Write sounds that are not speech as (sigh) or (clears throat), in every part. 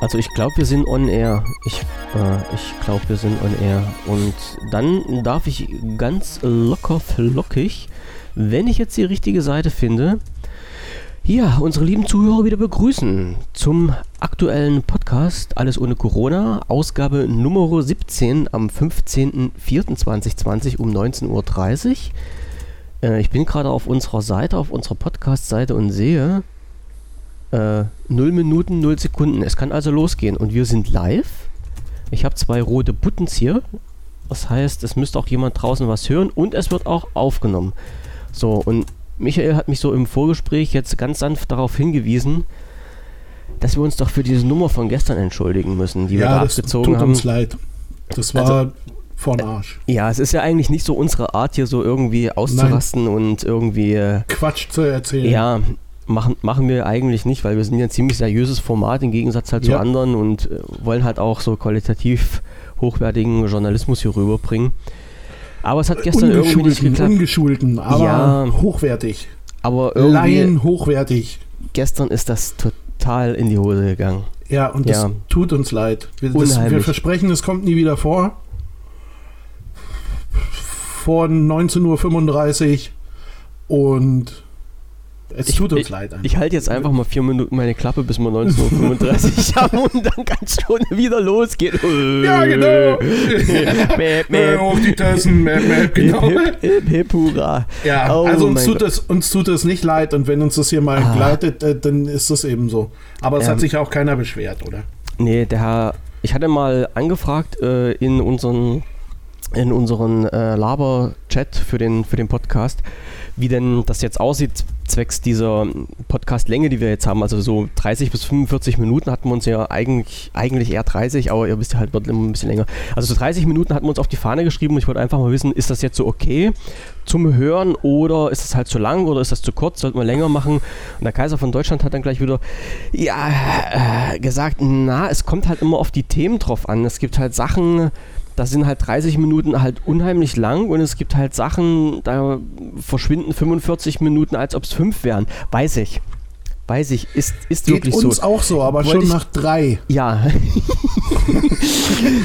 Also ich glaube, wir sind on air. Ich, äh, ich glaube, wir sind on air. Und dann darf ich ganz locker flockig, wenn ich jetzt die richtige Seite finde, ja, unsere lieben Zuhörer wieder begrüßen zum aktuellen Podcast Alles ohne Corona, Ausgabe Nummer 17 am 15.04.2020 um 19.30 Uhr. Äh, ich bin gerade auf unserer Seite, auf unserer Podcast-Seite und sehe, äh, 0 Minuten, 0 Sekunden. Es kann also losgehen. Und wir sind live. Ich habe zwei rote Buttons hier. Das heißt, es müsste auch jemand draußen was hören und es wird auch aufgenommen. So, und Michael hat mich so im Vorgespräch jetzt ganz sanft darauf hingewiesen, dass wir uns doch für diese Nummer von gestern entschuldigen müssen, die ja, wir da abgezogen tut haben. uns leid. Das war also, vorn Arsch. Ja, es ist ja eigentlich nicht so unsere Art, hier so irgendwie auszurasten Nein. und irgendwie. Äh, Quatsch zu erzählen. Ja, machen, machen wir eigentlich nicht, weil wir sind ja ein ziemlich seriöses Format im Gegensatz halt ja. zu anderen und äh, wollen halt auch so qualitativ hochwertigen Journalismus hier rüberbringen. Aber es hat gestern irgendwie nicht geklappt. Ungeschulten, aber ja, hochwertig. Aber irgendwie Laien hochwertig. Gestern ist das total in die Hose gegangen. Ja, und das ja. tut uns leid. Wir, das, wir versprechen, es kommt nie wieder vor. Vor 19.35 Uhr und es ich, tut uns ich, leid. Einfach. Ich halte jetzt einfach mal vier Minuten meine Klappe, bis wir 19.35 Uhr (laughs) haben und dann kann es schon wieder losgehen. Ja, genau. (laughs) mäp, mäp. Auf die Tassen, mäp, mäp, genau. Hip, hip, hip, hurra. Ja, oh also uns tut, das, uns tut das nicht leid und wenn uns das hier mal ah. gleitet, äh, dann ist das eben so. Aber es ähm, hat sich auch keiner beschwert, oder? Nee, der Herr, ich hatte mal angefragt äh, in unseren in unseren äh, Laber-Chat für den, für den Podcast, wie denn das jetzt aussieht, zwecks dieser Podcast-Länge, die wir jetzt haben. Also so 30 bis 45 Minuten hatten wir uns ja eigentlich, eigentlich eher 30, aber ihr wisst ja halt, wird immer ein bisschen länger. Also so 30 Minuten hatten wir uns auf die Fahne geschrieben und ich wollte einfach mal wissen, ist das jetzt so okay zum Hören oder ist es halt zu lang oder ist das zu kurz? Sollten wir länger machen? Und der Kaiser von Deutschland hat dann gleich wieder ja, äh, gesagt, na, es kommt halt immer auf die Themen drauf an. Es gibt halt Sachen, da sind halt 30 Minuten halt unheimlich lang und es gibt halt Sachen, da verschwinden 45 Minuten, als ob es fünf wären. Weiß ich. Weiß ich, ist, ist Geht wirklich so. so. uns auch so, aber Wollte schon ich, nach drei. Ja. (laughs)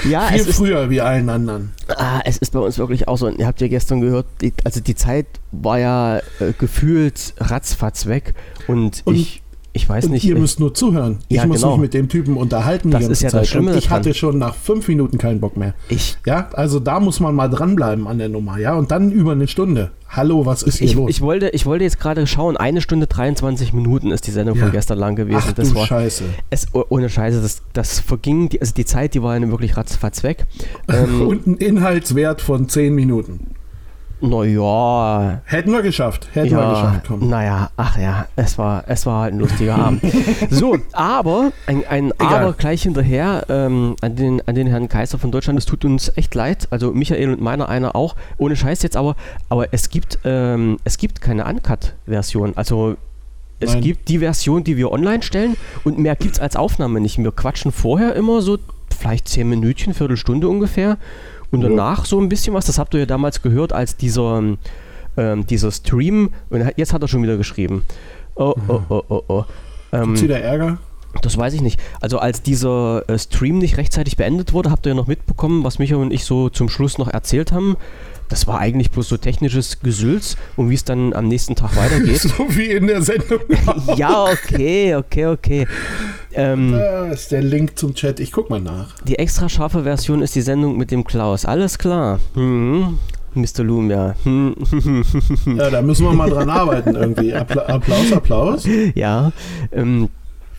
ja Viel früher ist, wie allen anderen. Ah, es ist bei uns wirklich auch so. Und ihr habt ja gestern gehört, die, also die Zeit war ja äh, gefühlt ratzfatz weg. Und, und ich ich weiß und nicht. Ihr müsst nur zuhören. Ich ja, muss genau. mich mit dem Typen unterhalten. Das ist ja Zeit. das Schlimme. Und ich hatte schon nach fünf Minuten keinen Bock mehr. Ich. Ja, also da muss man mal dranbleiben an der Nummer, ja. Und dann über eine Stunde. Hallo, was ist hier ich, los? Ich wollte, ich wollte jetzt gerade schauen, eine Stunde 23 Minuten ist die Sendung ja. von gestern lang gewesen. Ach, das du war, Scheiße. Es, oh, ohne Scheiße, das, das verging, die, also die Zeit, die war ja wirklich ratzfatz weg. (laughs) Ähm, Und ein Inhaltswert von 10 Minuten. Naja. Hätten wir geschafft. Hätten ja, wir geschafft. Komm. Naja, ach ja, es war, es war halt ein lustiger Abend. (laughs) So, aber, ein, ein Aber gleich hinterher ähm, an, den, an den Herrn Kaiser von Deutschland. Es tut uns echt leid. Also Michael und meiner einer auch. Ohne Scheiß jetzt aber. Aber es gibt, ähm, es gibt keine Uncut-Version. Also es Nein. gibt die Version, die wir online stellen und mehr gibt es als Aufnahme nicht. Wir quatschen vorher immer so vielleicht zehn Minütchen, Viertelstunde ungefähr und danach so ein bisschen was, das habt ihr ja damals gehört, als dieser, ähm, dieser Stream, und jetzt hat er schon wieder geschrieben. Oh, oh, oh, oh, oh. Ähm, Gibt's wieder Ärger? Das weiß ich nicht. Also als dieser äh, Stream nicht rechtzeitig beendet wurde, habt ihr ja noch mitbekommen, was Micha und ich so zum Schluss noch erzählt haben. Das war eigentlich bloß so technisches Gesülz und wie es dann am nächsten Tag weitergeht. (laughs) so wie in der Sendung. (laughs) ja, okay, okay, okay. Ähm, da ist der Link zum Chat. Ich guck mal nach. Die extra scharfe Version ist die Sendung mit dem Klaus. Alles klar. Hm. Mr. Loom, ja. ja, da müssen wir mal dran (laughs) arbeiten irgendwie. Appla Applaus, Applaus. Ja. Ähm,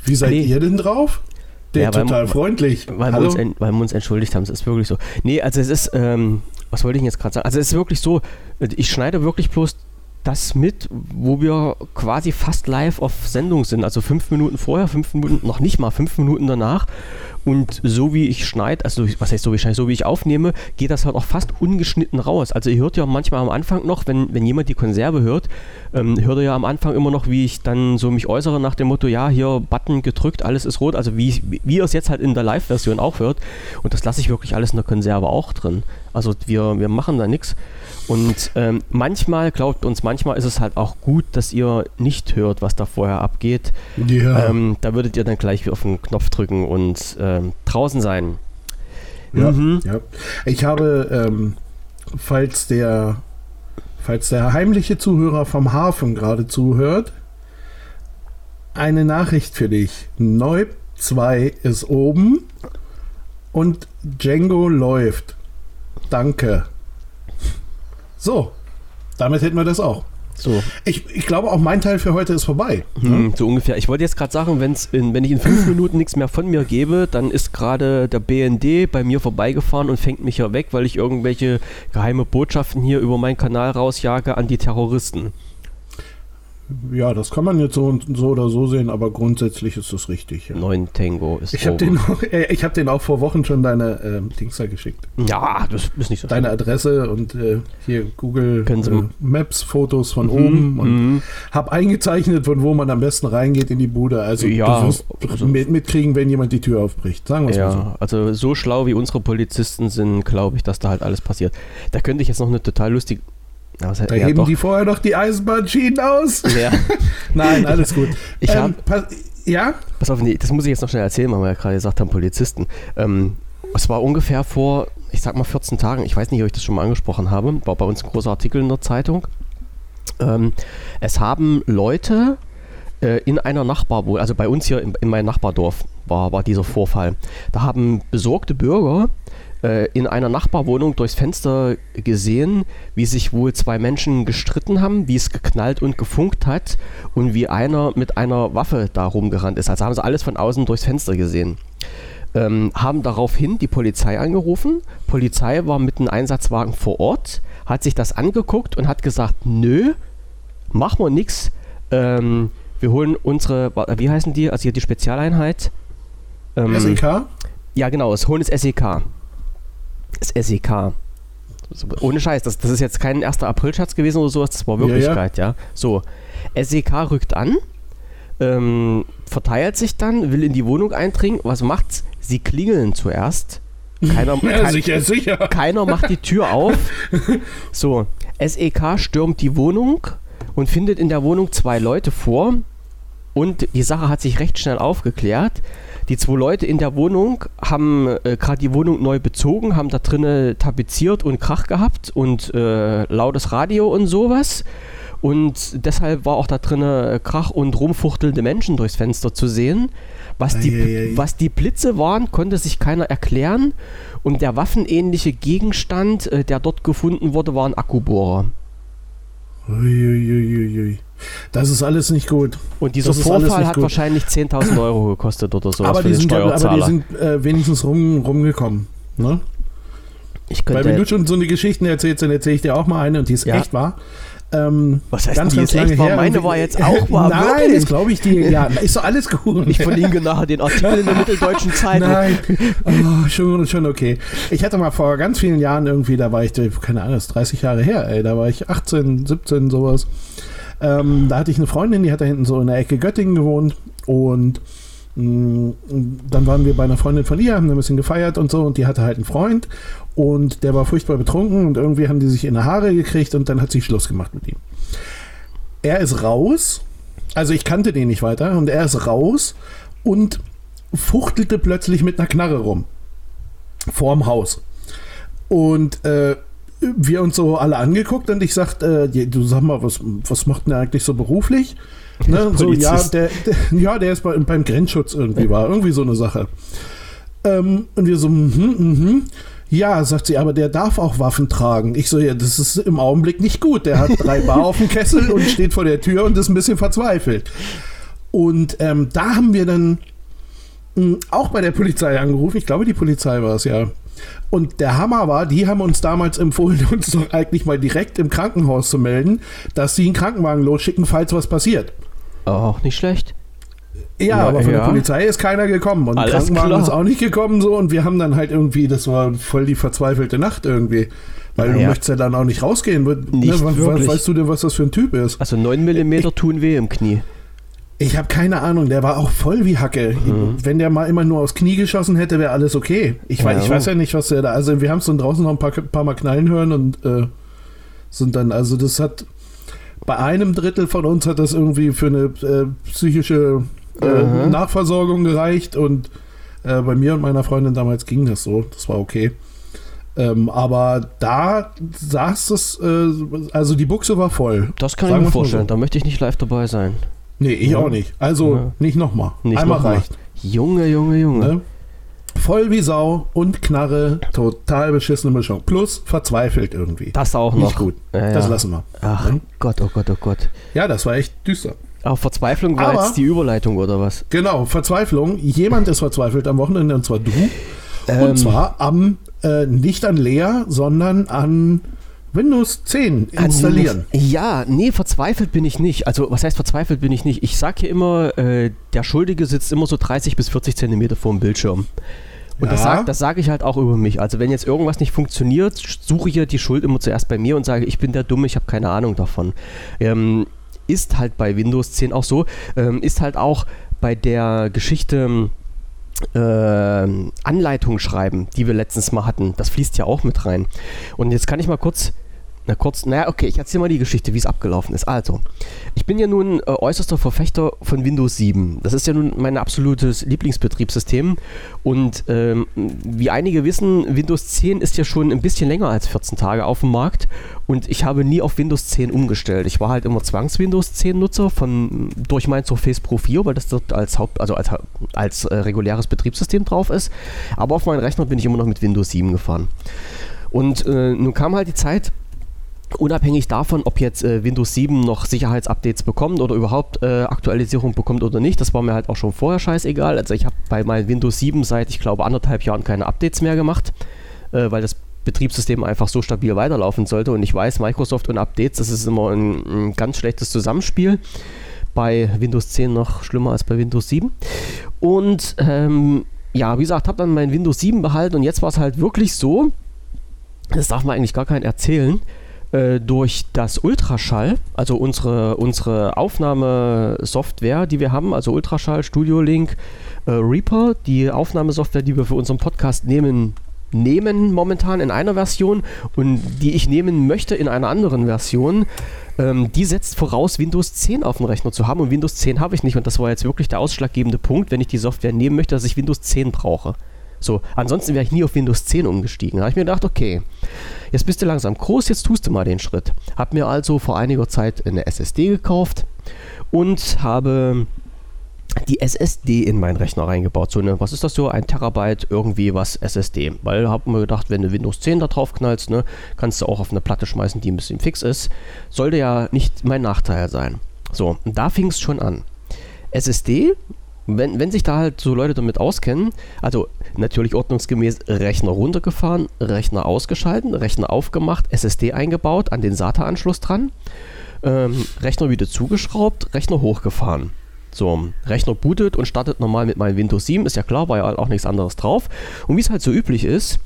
Wie seid nee. ihr denn drauf? Der ja, total weil, freundlich. Weil wir, uns, weil wir uns entschuldigt haben, es ist wirklich so. Nee, also es ist, ähm, was wollte ich jetzt gerade sagen? Also es ist wirklich so, ich schneide wirklich bloß das mit, wo wir quasi fast live auf Sendung sind. Also fünf Minuten vorher, fünf Minuten, noch nicht mal fünf Minuten danach. Und so wie ich schneide, also was heißt so wie ich schneide, so wie ich aufnehme, geht das halt auch fast ungeschnitten raus. Also ihr hört ja manchmal am Anfang noch, wenn, wenn jemand die Konserve hört, ähm, hört ihr ja am Anfang immer noch, wie ich dann so mich äußere nach dem Motto, ja, hier Button gedrückt, alles ist rot. Also wie, wie ihr es jetzt halt in der Live-Version auch hört. Und das lasse ich wirklich alles in der Konserve auch drin. Also wir, wir machen da nichts. Und ähm, manchmal, glaubt uns, manchmal ist es halt auch gut, dass ihr nicht hört, was da vorher abgeht. Ja. Ähm, da würdet ihr dann gleich auf den Knopf drücken und ähm, draußen sein. Ja, mhm. ja. Ich habe, ähm, falls der, falls der heimliche Zuhörer vom Hafen gerade zuhört, eine Nachricht für dich. Neub 2 ist oben und Django läuft. Danke. So, damit hätten wir das auch. So. Ich, ich glaube, auch mein Teil für heute ist vorbei. Hm, so ungefähr. Ich wollte jetzt gerade sagen, wenn's in, wenn ich in fünf Minuten nichts mehr von mir gebe, dann ist gerade der BND bei mir vorbeigefahren und fängt mich ja weg, weil ich irgendwelche geheime Botschaften hier über meinen Kanal rausjage an die Terroristen. Ja, das kann man jetzt so, so oder so sehen, aber grundsätzlich ist das richtig. Ja. 9 Tango ist Ich habe den, äh, hab den auch vor Wochen schon deine äh, Dings da geschickt. Ja, das ist nicht so Deine schlimm. Adresse und äh, hier Google äh, Maps Fotos von mhm, oben und mhm. habe eingezeichnet, von wo man am besten reingeht in die Bude. Also ja, du wirst also, mit, mitkriegen, wenn jemand die Tür aufbricht. Sagen wir ja, mal so. Also so schlau wie unsere Polizisten sind, glaube ich, dass da halt alles passiert. Da könnte ich jetzt noch eine total lustige Heißt, da ja, heben doch. die vorher noch die Eisenbahnschienen aus. (laughs) Ja. Nein, alles gut. Ich ähm, hab, ja? Pass auf, nee, das muss ich jetzt noch schnell erzählen, weil wir ja gerade gesagt haben, Polizisten. Ähm, es war ungefähr vor, ich sag mal 14 Tagen, ich weiß nicht, ob ich das schon mal angesprochen habe, war bei uns ein großer Artikel in der Zeitung. Ähm, es haben Leute äh, in einer Nachbarwohnung, also bei uns hier in, in meinem Nachbardorf war, war dieser Vorfall, da haben besorgte Bürger äh, in einer Nachbarwohnung durchs Fenster gesehen, wie sich wohl zwei Menschen gestritten haben, wie es geknallt und gefunkt hat und wie einer mit einer Waffe da rumgerannt ist. Also haben sie alles von außen durchs Fenster gesehen. Ähm, haben daraufhin die Polizei angerufen. Polizei war mit einem Einsatzwagen vor Ort, hat sich das angeguckt und hat gesagt, nö, machen wir nichts. Ähm, wir holen unsere, wie heißen die, also hier die Spezialeinheit. Ähm, SEK? Ja, genau, das holen das SEK das SEK. Ohne Scheiß, das, das ist jetzt kein 1. April-Scherz gewesen oder sowas, das war Wirklichkeit, ja. ja. So, SEK rückt an, ähm, verteilt sich dann, will in die Wohnung eindringen. Was macht's? Sie klingeln zuerst. Keiner, (laughs) ja, kein, sicher, sicher. keiner macht die Tür auf. (laughs) So, SEK stürmt die Wohnung und findet in der Wohnung zwei Leute vor. Und die Sache hat sich recht schnell aufgeklärt. Die zwei Leute in der Wohnung haben äh, gerade die Wohnung neu bezogen, haben da drinnen tapeziert und Krach gehabt und äh, lautes Radio und sowas. Und deshalb war auch da drinnen Krach und rumfuchtelnde Menschen durchs Fenster zu sehen. Was die, was die Blitze waren, konnte sich keiner erklären. Und der waffenähnliche Gegenstand, äh, der dort gefunden wurde, war ein Akkubohrer. Uiuiuiui. Das ist alles nicht gut. Und dieser Vorfall hat gut. wahrscheinlich 10.000 Euro gekostet oder so. Aber, die sind, aber die sind äh, wenigstens rum, rumgekommen. Ne? Weil wenn du schon so eine Geschichten erzählst, dann erzähle ich dir auch mal eine und die ist ja. echt wahr. Ähm, Was heißt ganz, ganz lange echt her. Meine war jetzt auch wahr. (laughs) Nein, wirklich? das glaube ich dir. Ja, ist doch alles gut. Ich verlinke nachher den Artikel in der (laughs) Mitteldeutschen Zeitung. Nein, oh, schon, schon okay. Ich hatte mal vor ganz vielen Jahren irgendwie, da war ich, keine Ahnung, das ist 30 Jahre her, ey, da war ich 18, 17, sowas. Ähm, da hatte ich eine Freundin, die hat da hinten so in der Ecke Göttingen gewohnt und mm, dann waren wir bei einer Freundin von ihr, haben ein bisschen gefeiert und so und die hatte halt einen Freund und der war furchtbar betrunken und irgendwie haben die sich in die Haare gekriegt und dann hat sie Schluss gemacht mit ihm. Er ist raus, also ich kannte den nicht weiter und er ist raus und fuchtelte plötzlich mit einer Knarre rum. Vorm Haus. Und äh, wir uns so alle angeguckt und ich sagte, äh, du sag mal, was, was macht denn der eigentlich so beruflich? Ne? So, ja, der, der, ja, der ist bei, beim Grenzschutz irgendwie war, irgendwie so eine Sache. Ähm, und wir so, mhm, mhm. Ja, sagt sie, aber der darf auch Waffen tragen. Ich so, ja, das ist im Augenblick nicht gut. Der hat drei Bar auf dem Kessel und steht vor der Tür und ist ein bisschen verzweifelt. Und ähm, da haben wir dann mh, hm, auch bei der Polizei angerufen. Ich glaube, die Polizei war es ja. Und der Hammer war, die haben uns damals empfohlen, (laughs) uns doch eigentlich mal direkt im Krankenhaus zu melden, dass sie einen Krankenwagen losschicken, falls was passiert. Auch nicht schlecht. Ja, ja aber von ja. der Polizei ist keiner gekommen und Alles Krankenwagen klar. ist auch nicht gekommen so und wir haben dann halt irgendwie, das war voll die verzweifelte Nacht irgendwie. Weil naja. du möchtest ja dann auch nicht rausgehen. Nicht ne, weißt du denn, was das für ein Typ ist? Also 9 mm tun weh im Knie. Ich habe keine Ahnung, der war auch voll wie Hacke. Mhm. Wenn der mal immer nur aufs Knie geschossen hätte, wäre alles okay. Ich, ja. weiß, ich weiß ja nicht, was der da. Also, wir haben es dann draußen noch ein paar, paar Mal knallen hören und äh, sind dann, also das hat bei einem Drittel von uns hat das irgendwie für eine äh, psychische äh, Nachversorgung gereicht und äh, bei mir und meiner Freundin damals ging das so, das war okay. Ähm, aber da saß es, äh, also die Buchse war voll. Das kann ich mir vorstellen, so. da möchte ich nicht live dabei sein. Nee, ich ja. auch nicht. Also ja. nicht nochmal. Einmal noch reicht. Junge, Junge, Junge. Ne? Voll wie Sau und Knarre, total beschissene Mischung. Plus verzweifelt irgendwie. Das auch noch. Nicht gut. Ja, das lassen wir. Ach ne? Gott, oh Gott, oh Gott. Ja, das war echt düster. Auch Verzweiflung war Aber, jetzt die Überleitung oder was? Genau, Verzweiflung. Jemand ist verzweifelt am Wochenende und zwar du. Ähm, und zwar am, äh, nicht an Lea, sondern an Windows 10 installieren. Windows, ja, nee, verzweifelt bin ich nicht. Also, was heißt verzweifelt bin ich nicht? Ich sage hier immer, äh, der Schuldige sitzt immer so 30 bis 40 Zentimeter vor dem Bildschirm. Und ja. das sage sag ich halt auch über mich. Also wenn jetzt irgendwas nicht funktioniert, suche ich ja die Schuld immer zuerst bei mir und sage, ich bin der Dumme, ich habe keine Ahnung davon. Ähm, ist halt bei Windows 10 auch so. Ähm, ist halt auch bei der Geschichte äh, Anleitung schreiben, die wir letztens mal hatten. Das fließt ja auch mit rein. Und jetzt kann ich mal kurz na kurz, naja, okay, ich erzähle mal die Geschichte, wie es abgelaufen ist. Also, ich bin ja nun äh, äußerster Verfechter von Windows 7. Das ist ja nun mein absolutes Lieblingsbetriebssystem. Und ähm, wie einige wissen, Windows 10 ist ja schon ein bisschen länger als 14 Tage auf dem Markt. Und ich habe nie auf Windows 10 umgestellt. Ich war halt immer Zwangs-Windows 10 Nutzer von, durch mein Surface Pro 4, weil das dort als Haupt, also als, als äh, reguläres Betriebssystem drauf ist. Aber auf meinen Rechner bin ich immer noch mit Windows 7 gefahren. Und äh, nun kam halt die Zeit, Unabhängig davon, ob jetzt äh, Windows 7 noch Sicherheitsupdates bekommt oder überhaupt äh, Aktualisierung bekommt oder nicht, das war mir halt auch schon vorher scheißegal. Also ich habe bei meinem Windows 7 seit, ich glaube, anderthalb Jahren keine Updates mehr gemacht, äh, weil das Betriebssystem einfach so stabil weiterlaufen sollte. Und ich weiß, Microsoft und Updates, das ist immer ein, ein ganz schlechtes Zusammenspiel. Bei Windows 10 noch schlimmer als bei Windows 7. Und ähm, ja, wie gesagt, habe dann mein Windows 7 behalten und jetzt war es halt wirklich so, das darf man eigentlich gar keinen erzählen, äh, durch das Ultraschall, also unsere, unsere Aufnahmesoftware, die wir haben, also Ultraschall, Studio Link, äh, Reaper, die Aufnahmesoftware, die wir für unseren Podcast nehmen, nehmen momentan in einer Version und die ich nehmen möchte in einer anderen Version, ähm, die setzt voraus, Windows 10 auf dem Rechner zu haben und Windows 10 habe ich nicht und das war jetzt wirklich der ausschlaggebende Punkt, wenn ich die Software nehmen möchte, dass ich Windows 10 brauche. So, ansonsten wäre ich nie auf Windows 10 umgestiegen. Da habe ich mir gedacht, okay, jetzt bist du langsam groß, jetzt tust du mal den Schritt. Habe mir also vor einiger Zeit eine SSD gekauft und habe die SSD in meinen Rechner reingebaut. So eine, was ist das so? Ein Terabyte irgendwie was SSD. Weil habe mir gedacht, wenn du Windows 10 da drauf knallst, ne, kannst du auch auf eine Platte schmeißen, die ein bisschen fix ist. Sollte ja nicht mein Nachteil sein. So, und da fing es schon an. SSD wenn, wenn sich da halt so Leute damit auskennen, also natürlich ordnungsgemäß Rechner runtergefahren, Rechner ausgeschalten, Rechner aufgemacht, SSD eingebaut, an den SATA-Anschluss dran, ähm, Rechner wieder zugeschraubt, Rechner hochgefahren. So, Rechner bootet und startet normal mit meinem Windows 7, ist ja klar, war ja auch nichts anderes drauf. Und wie es halt so üblich ist,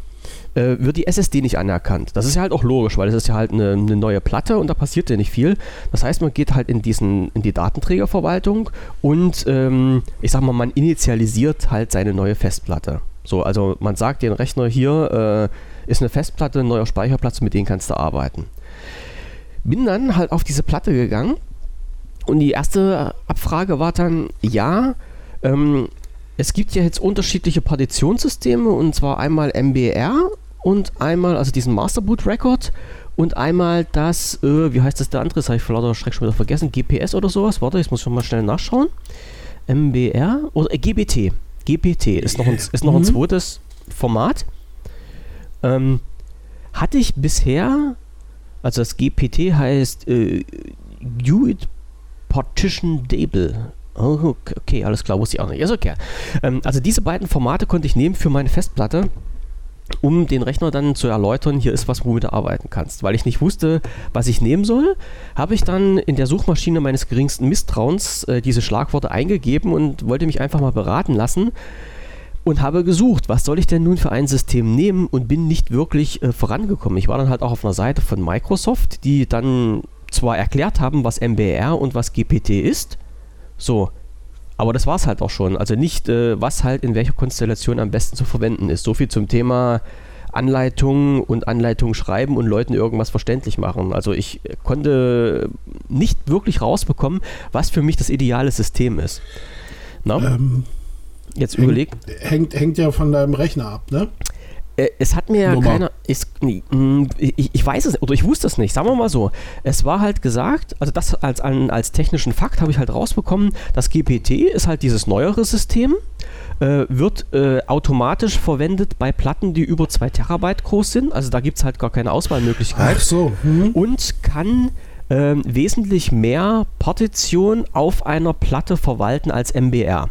äh, wird die SSD nicht anerkannt. Das ist ja halt auch logisch, weil es ist ja halt eine, eine, neue Platte und da passiert ja nicht viel. Das heißt, man geht halt in, diesen, in die Datenträgerverwaltung und ähm, ich sag mal, man initialisiert halt seine neue Festplatte. So, also man sagt den Rechner hier äh, ist eine Festplatte, ein neuer Speicherplatz, mit dem kannst du arbeiten. Bin dann halt auf diese Platte gegangen und die erste Abfrage war dann, ja, ähm, es gibt ja jetzt unterschiedliche Partitionssysteme und zwar einmal MBR und einmal, also diesen Masterboot Record und einmal das, äh, wie heißt das der andere? Das habe ich vor lauter Schreck schon wieder vergessen. GPS oder sowas. Warte, ich muss schon mal schnell nachschauen. MBR oder äh, GBT. GPT ist noch ein, ist noch ein mhm. zweites Format. Ähm, hatte ich bisher, also das GPT heißt äh, UIT Partition Table. Oh, okay, alles klar, wusste ich auch nicht. Ist okay. Ähm, also diese beiden Formate konnte ich nehmen für meine Festplatte, um den Rechner dann zu erläutern, hier ist was, womit du arbeiten kannst. Weil ich nicht wusste, was ich nehmen soll, habe ich dann in der Suchmaschine meines geringsten Misstrauens äh, diese Schlagworte eingegeben und wollte mich einfach mal beraten lassen und habe gesucht, was soll ich denn nun für ein System nehmen und bin nicht wirklich äh, vorangekommen. Ich war dann halt auch auf einer Seite von Microsoft, die dann zwar erklärt haben, was MBR und was GPT ist, so. Aber das war es halt auch schon. Also nicht, äh, was halt in welcher Konstellation am besten zu verwenden ist. So viel zum Thema Anleitungen und Anleitungen schreiben und Leuten irgendwas verständlich machen. Also ich konnte nicht wirklich rausbekommen, was für mich das ideale System ist. Ähm, Jetzt hängt, überleg. Hängt, hängt ja von deinem Rechner ab, ne? Äh, es hat mir ja keiner. Ist, hm, ich, ich, weiß es oder ich wusste es nicht. Sagen wir mal so. Es war halt gesagt, also das als, als technischen Fakt habe ich halt rausbekommen, das GPT ist halt dieses neuere System, äh, wird äh, automatisch verwendet bei Platten, die über 2 Terabyte groß sind. Also da gibt es halt gar keine Auswahlmöglichkeit. Ach so. Hm. Und kann äh, wesentlich mehr Partition auf einer Platte verwalten als MBR.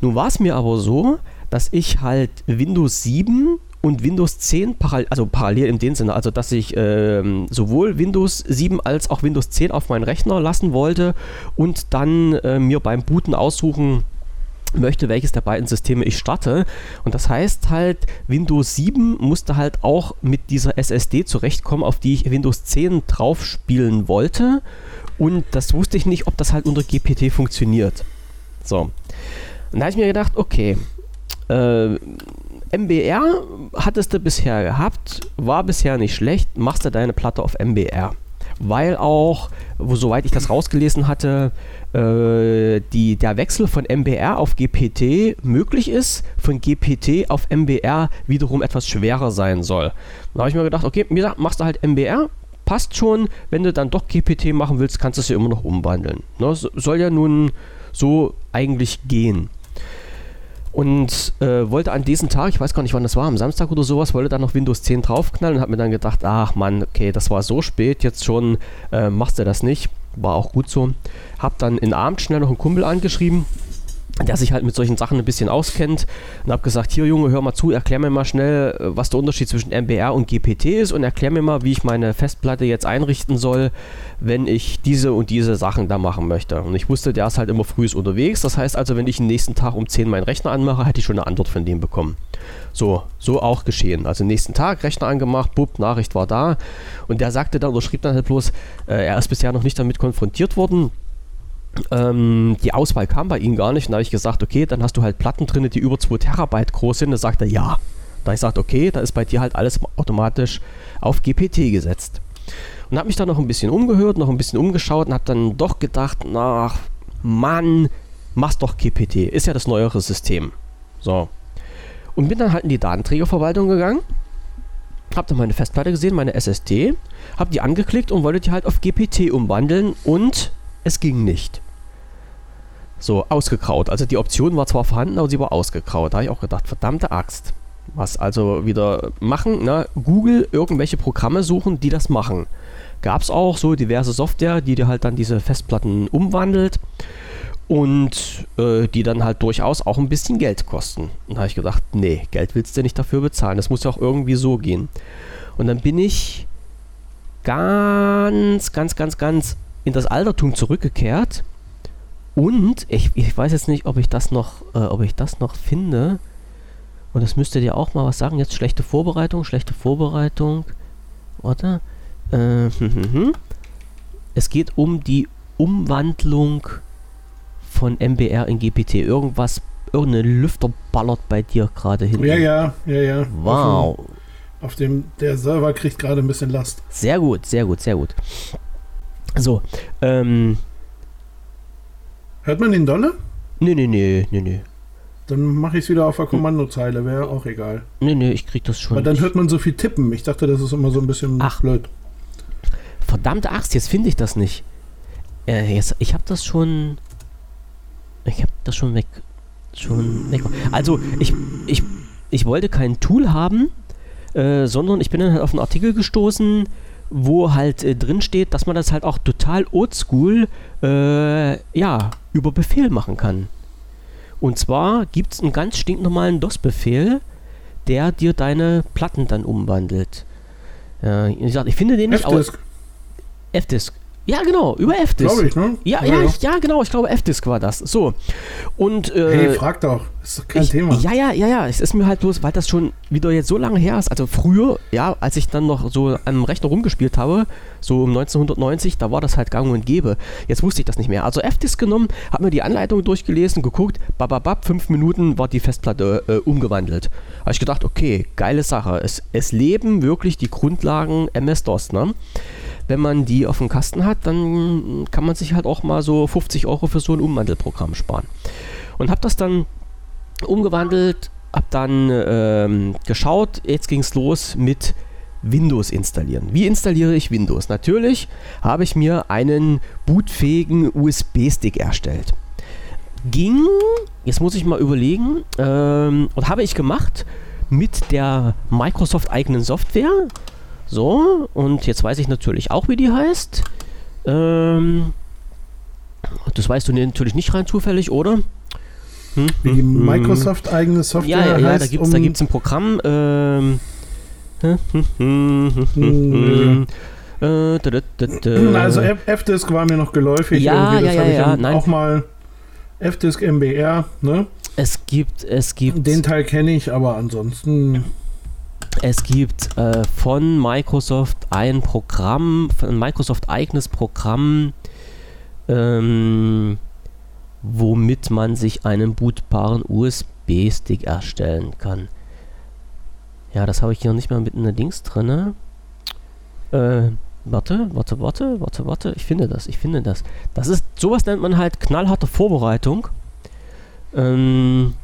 Nun war es mir aber so, dass ich halt Windows 7 und Windows 10 parallel, also parallel in dem Sinne, also dass ich ähm, sowohl Windows 7 als auch Windows 10 auf meinen Rechner lassen wollte und dann äh, mir beim Booten aussuchen möchte, welches der beiden Systeme ich starte. Und das heißt halt, Windows 7 musste halt auch mit dieser SSD zurechtkommen, auf die ich Windows 10 drauf spielen wollte. Und das wusste ich nicht, ob das halt unter GPT funktioniert. So. Und da habe ich mir gedacht, okay, äh, MBR hattest du bisher gehabt, war bisher nicht schlecht, machst du deine Platte auf MBR. Weil auch, wo, soweit ich das rausgelesen hatte, äh, die, der Wechsel von MBR auf GPT möglich ist, von GPT auf MBR wiederum etwas schwerer sein soll. Da habe ich mir gedacht, okay, mir machst du halt MBR, passt schon, wenn du dann doch GPT machen willst, kannst du es ja immer noch umwandeln. Ne? Soll ja nun so eigentlich gehen und äh, wollte an diesem Tag, ich weiß gar nicht wann das war, am Samstag oder sowas, wollte dann noch Windows 10 draufknallen und habe mir dann gedacht, ach Mann, okay, das war so spät, jetzt schon äh, machst du das nicht. War auch gut so. Hab dann in Abend schnell noch einen Kumpel angeschrieben, der sich halt mit solchen Sachen ein bisschen auskennt und habe gesagt, hier Junge, hör mal zu, erklär mir mal schnell, äh, was der Unterschied zwischen MBR und GPT ist und erklär mir mal, wie ich meine Festplatte jetzt einrichten soll, wenn ich diese und diese Sachen da machen möchte. Und ich wusste, der ist halt immer früh unterwegs, das heißt also, wenn ich den nächsten Tag um 10 meinen Rechner anmache, hätte ich schon eine Antwort von dem bekommen. So, so auch geschehen. Also nächsten Tag Rechner angemacht, bub, Nachricht war da und der sagte dann oder schrieb dann halt bloß, äh, er ist bisher noch nicht damit konfrontiert worden, ähm, die Auswahl kam bei ihm gar nicht. Und da habe ich gesagt, okay, dann hast du halt Platten drin, die über 2 Terabyte groß sind. Da sagt er ja. Da habe ich gesagt, okay, da ist bei dir halt alles automatisch auf GPT gesetzt. Und habe mich dann noch ein bisschen umgehört, noch ein bisschen umgeschaut und habe dann doch gedacht, na, Mann, mach's doch GPT. Ist ja das neuere System. So. Und bin dann halt in die Datenträgerverwaltung gegangen. Hab dann meine Festplatte gesehen, meine SSD. Hab die angeklickt und wollte die halt auf GPT umwandeln und es ging nicht. So, ausgekraut. Also die Option war zwar vorhanden, aber sie war ausgekraut. Da habe ich auch gedacht, verdammte Axt. Was also wieder machen, ne? Google irgendwelche Programme suchen, die das machen. Gab es auch so diverse Software, die dir halt dann diese Festplatten umwandelt und äh, die dann halt durchaus auch ein bisschen Geld kosten. Und da habe ich gedacht, nee, Geld willst du nicht dafür bezahlen. Das muss ja auch irgendwie so gehen. Und dann bin ich ganz, ganz, ganz, ganz in das Altertum zurückgekehrt und ich, ich weiß jetzt nicht, ob ich das noch, äh, ob ich das noch finde. Und das müsste dir auch mal was sagen. Jetzt schlechte Vorbereitung, schlechte Vorbereitung. Warte. Äh, hm, hm, hm. Es geht um die Umwandlung von MBR in GPT. Irgendwas, irgendeine Lüfter ballert bei dir gerade hin. Ja, ja, ja, ja. Wow. Auf dem, auf dem der Server kriegt gerade ein bisschen Last. Sehr gut, sehr gut, sehr gut. So, ähm, Hört man den dolle? Nee, nee, nee, nee, nee. Dann mache ich es wieder auf der Kommandozeile, wäre auch egal. Nee, nee, ich krieg das schon. Aber dann hört man so viel tippen. Ich dachte, das ist immer so ein bisschen Ach. blöd. Verdammte Axt, jetzt finde ich das nicht. Äh, jetzt, ich habe das schon. Ich habe das schon weg. Schon weg. Also, ich, ich, ich wollte kein Tool haben, äh, sondern ich bin dann halt auf einen Artikel gestoßen, wo halt äh, drin steht, dass man das halt auch total oldschool äh, ja, über Befehl machen kann. Und zwar gibt es einen ganz stinknormalen DOS-Befehl, der dir deine Platten dann umwandelt. Äh, ich, sag, ich finde den nicht aus. F-Disk. Ja, genau, über FDisk. Glaube ich, ne? Ja, ja, ja, ja, genau, ich glaube FDisk war das. So. Und, äh, hey, frag doch, ist doch kein ich, Thema. Ja, ja, ja, ja, es ist mir halt bloß, weil das schon wieder jetzt so lange her ist. Also früher, ja, als ich dann noch so am Rechner rumgespielt habe, so um 1990, da war das halt gang und gäbe. Jetzt wusste ich das nicht mehr. Also FDisk genommen, hab mir die Anleitung durchgelesen, geguckt, bababab, fünf Minuten war die Festplatte äh, umgewandelt. Habe ich gedacht, okay, geile Sache. Es, es leben wirklich die Grundlagen MS-DOS, ne? Wenn man die auf dem Kasten hat, dann kann man sich halt auch mal so 50 Euro für so ein Umwandelprogramm sparen. Und habe das dann umgewandelt, habe dann ähm, geschaut, jetzt ging es los mit Windows installieren. Wie installiere ich Windows? Natürlich habe ich mir einen bootfähigen USB-Stick erstellt. Ging, jetzt muss ich mal überlegen, ähm, und habe ich gemacht mit der Microsoft eigenen Software. So, und jetzt weiß ich natürlich auch, wie die heißt. Ähm, das weißt du natürlich nicht rein zufällig, oder? Hm? Wie die hm, hm. Microsoft eigene Software ja, ja, ja, da gibt es um ein Programm. Ähm, also F-Disk war mir noch geläufig. Ja, ja, ja, ja. Nein. Auch mal F-Disk MBR, ne? Es gibt, es gibt. Den Teil kenne ich, aber ansonsten. Es gibt äh, von Microsoft ein Programm, ein Microsoft eigenes Programm, ähm, womit man sich einen bootbaren USB-Stick erstellen kann. Ja, das habe ich hier nicht mehr mit einer Dings drin. Äh, warte, warte, warte, warte, warte. Ich finde das, ich finde das. Das ist, sowas nennt man halt knallharte Vorbereitung. Ähm,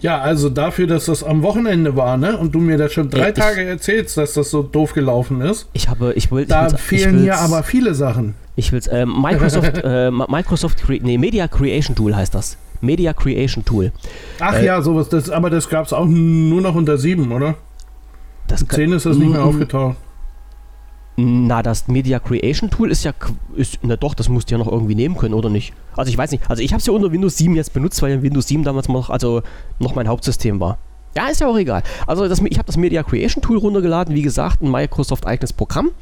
ja, also dafür, dass das am Wochenende war, ne? Und du mir das schon drei ich, Tage erzählst, dass das so doof gelaufen ist. Ich habe, ich will. Da fehlen hier aber viele Sachen. Ich will's. (laughs) Äh, Microsoft, äh, Microsoft, Cre nee, Media Creation Tool heißt das. Media Creation Tool. Ach äh, ja, sowas. Das, aber das gab es auch nur noch unter 7, oder? Das 10 ist das nicht mehr aufgetaucht. Na, das Media Creation Tool ist ja, ist, na doch, das musst du ja noch irgendwie nehmen können, oder nicht? Also ich weiß nicht, also ich habe es ja unter Windows 7 jetzt benutzt, weil Windows 7 damals noch, also noch mein Hauptsystem war. Ja, ist ja auch egal. Also das, ich habe das Media Creation Tool runtergeladen, wie gesagt, ein Microsoft eigenes Programm,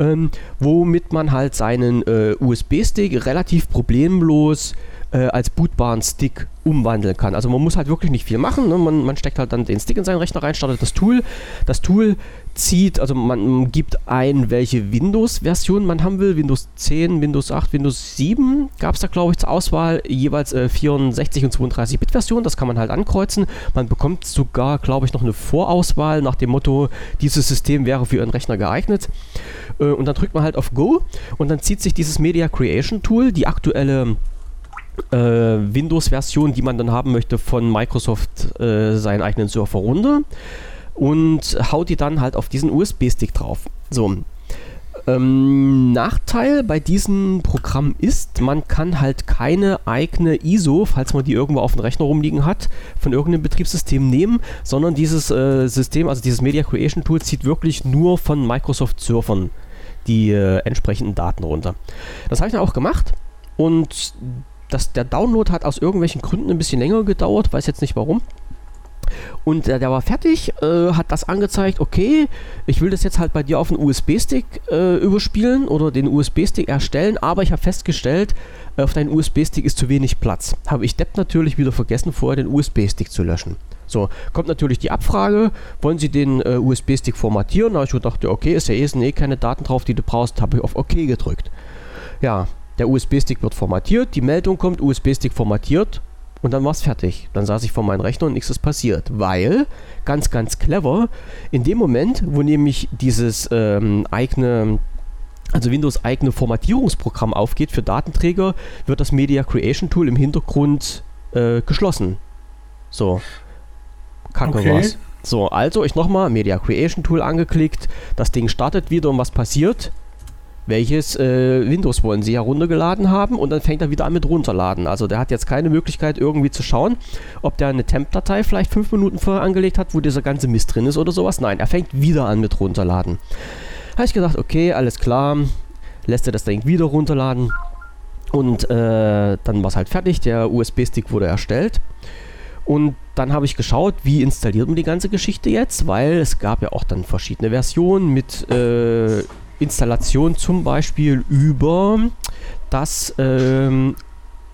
ähm, womit man halt seinen äh, USB-Stick relativ problemlos äh, als bootbaren Stick umwandeln kann. Also man muss halt wirklich nicht viel machen. Ne? Man, man, steckt halt dann den Stick in seinen Rechner rein, startet das Tool. Das Tool zieht, also man gibt ein, welche Windows-Version man haben will. Windows 10, Windows 8, Windows 7 gab es da, glaube ich, zur Auswahl jeweils äh, 64 und 32-Bit-Version. Das kann man halt ankreuzen. Man bekommt sogar, glaube ich, noch eine Vorauswahl nach dem Motto, dieses System wäre für Ihren Rechner geeignet. Äh, und dann drückt man halt auf Go und dann zieht sich dieses Media Creation Tool, die aktuelle äh, Windows-Version, die man dann haben möchte, von Microsoft äh, seinen eigenen Surfer runter und haut die dann halt auf diesen USB-Stick drauf. So. Ähm, Nachteil bei diesem Programm ist, man kann halt keine eigene ISO, falls man die irgendwo auf dem Rechner rumliegen hat, von irgendeinem Betriebssystem nehmen, sondern dieses äh, System, also dieses Media Creation Tool, zieht wirklich nur von Microsoft Surfern die äh, entsprechenden Daten runter. Das habe ich dann auch gemacht und das, der Download hat aus irgendwelchen Gründen ein bisschen länger gedauert, weiß jetzt nicht warum. Und der, der war fertig, äh, hat das angezeigt, okay, ich will das jetzt halt bei dir auf einen USB-Stick äh, überspielen oder den USB-Stick erstellen, aber ich habe festgestellt, auf deinen USB-Stick ist zu wenig Platz. Habe ich Depp natürlich wieder vergessen, vorher den USB-Stick zu löschen. So, kommt natürlich die Abfrage, wollen Sie den äh, USB-Stick formatieren? Da habe ich gedacht, okay, ist ja eh, eh keine Daten drauf, die du brauchst, habe ich auf OK gedrückt. Ja, der USB-Stick wird formatiert, die Meldung kommt, USB-Stick formatiert und dann war es fertig. Dann saß ich vor meinem Rechner und nichts ist passiert. Weil, ganz, ganz clever, in dem Moment, wo nämlich dieses ähm, eigene, also Windows eigene Formatierungsprogramm aufgeht für Datenträger, wird das Media Creation Tool im Hintergrund äh, geschlossen. So. Kacke okay. was. So, also ich nochmal Media Creation Tool angeklickt, das Ding startet wieder und was passiert? Welches äh, Windows wollen Sie heruntergeladen haben und dann fängt er wieder an mit runterladen. Also der hat jetzt keine Möglichkeit irgendwie zu schauen, ob der eine Temp-Datei vielleicht fünf Minuten vorher angelegt hat, wo dieser ganze Mist drin ist oder sowas. Nein, er fängt wieder an mit runterladen. Habe ich gedacht, okay, alles klar, lässt er das Ding wieder runterladen und äh, dann war es halt fertig, der USB-Stick wurde erstellt. Und dann habe ich geschaut, wie installiert man die ganze Geschichte jetzt, weil es gab ja auch dann verschiedene Versionen mit äh, Installation zum Beispiel über das ähm,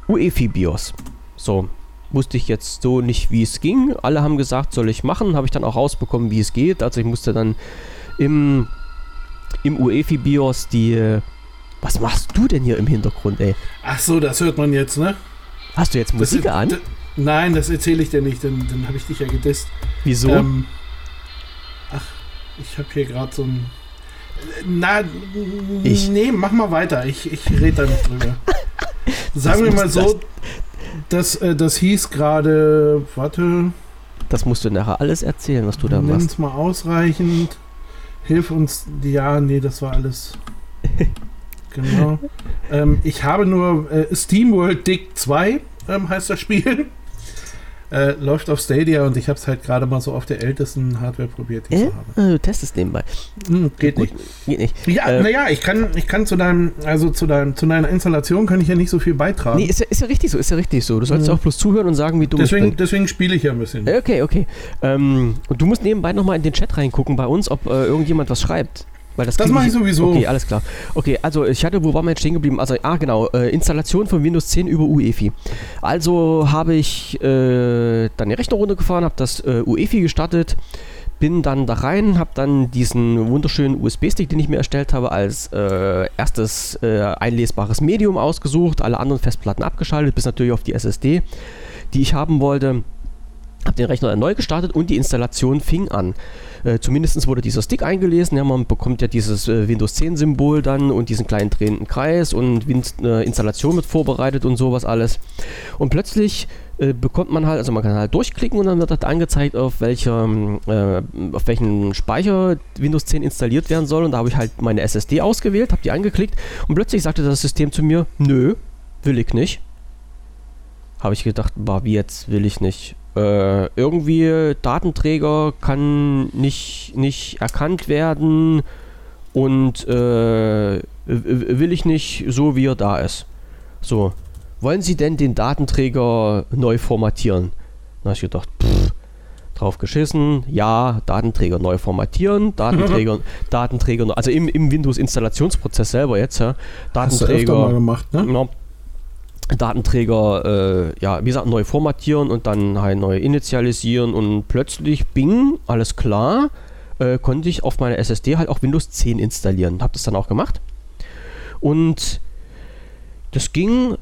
UEFI BIOS. So, wusste ich jetzt so nicht, wie es ging. Alle haben gesagt, soll ich machen. Habe ich dann auch rausbekommen, wie es geht. Also ich musste dann im, im UEFI BIOS die... Was machst du denn hier im Hintergrund, ey? Ach so, das hört man jetzt, ne? Hast du jetzt Musik das, an? Nein, das erzähle ich dir nicht, dann, dann habe ich dich ja gedisst. Wieso? Ähm, ach, ich habe hier gerade so ein. Na, ich? nee, mach mal weiter. Ich, ich rede da nicht drüber. (laughs) Sagen wir mal so, das, äh, das hieß gerade, warte. Das musst du nachher alles erzählen, was du da machst. Nimm's mal ausreichend. Hilf uns. Ja, nee, das war alles. (laughs) genau. ähm, ich habe nur äh, SteamWorld Dick 2 ähm, heißt das Spiel. Äh, läuft auf Stadia und ich habe es halt gerade mal so auf der ältesten Hardware probiert, die äh? ich habe. Du testest nebenbei. Hm, geht Gut, nicht. Geht nicht. Ja, äh, naja, ich kann, ich kann zu deinem, also zu deinem, zu deiner Installation kann ich ja nicht so viel beitragen. Nee, ist ja, ist ja richtig so, ist ja richtig so. Du sollst mhm. auch bloß zuhören und sagen, wie du Deswegen, deswegen spiele ich ja ein bisschen. Okay, okay. Ähm, und du musst nebenbei nochmal in den Chat reingucken bei uns, ob äh, irgendjemand was schreibt. Weil das das mache ich sowieso. Okay, alles klar. Okay, also ich hatte, wo waren wir jetzt stehen geblieben? Also, ah genau, äh, Installation von Windows 10 über UEFI. Also habe ich äh, dann die Rechner runtergefahren, habe das äh, UEFI gestartet, bin dann da rein, habe dann diesen wunderschönen USB-Stick, den ich mir erstellt habe, als äh, erstes äh, einlesbares Medium ausgesucht, alle anderen Festplatten abgeschaltet, bis natürlich auf die SSD, die ich haben wollte. Habe den Rechner neu gestartet und die Installation fing an. Äh, zumindest wurde dieser Stick eingelesen. Ja, man bekommt ja dieses äh, Windows 10 Symbol dann und diesen kleinen drehenden Kreis und Win äh, Installation wird vorbereitet und sowas alles. Und plötzlich äh, bekommt man halt, also man kann halt durchklicken und dann wird halt angezeigt, auf, welcher, äh, auf welchen Speicher Windows 10 installiert werden soll. Und da habe ich halt meine SSD ausgewählt, habe die angeklickt und plötzlich sagte das System zu mir, nö, will ich nicht. Habe ich gedacht, war wie jetzt will ich nicht äh, irgendwie Datenträger kann nicht, nicht erkannt werden und äh, will ich nicht so, wie er da ist. So, wollen Sie denn den Datenträger neu formatieren? Da habe ich gedacht, pff, drauf geschissen, ja, Datenträger neu formatieren, Datenträger, Datenträger, also im, im Windows-Installationsprozess selber jetzt, ja, Datenträger. Hast du mal gemacht, ne? Ja, Datenträger, äh, ja, wie gesagt, neu formatieren und dann halt neu initialisieren und plötzlich, bing, alles klar, äh, konnte ich auf meiner SSD halt auch Windows 10 installieren. Habe das dann auch gemacht. Und das ging,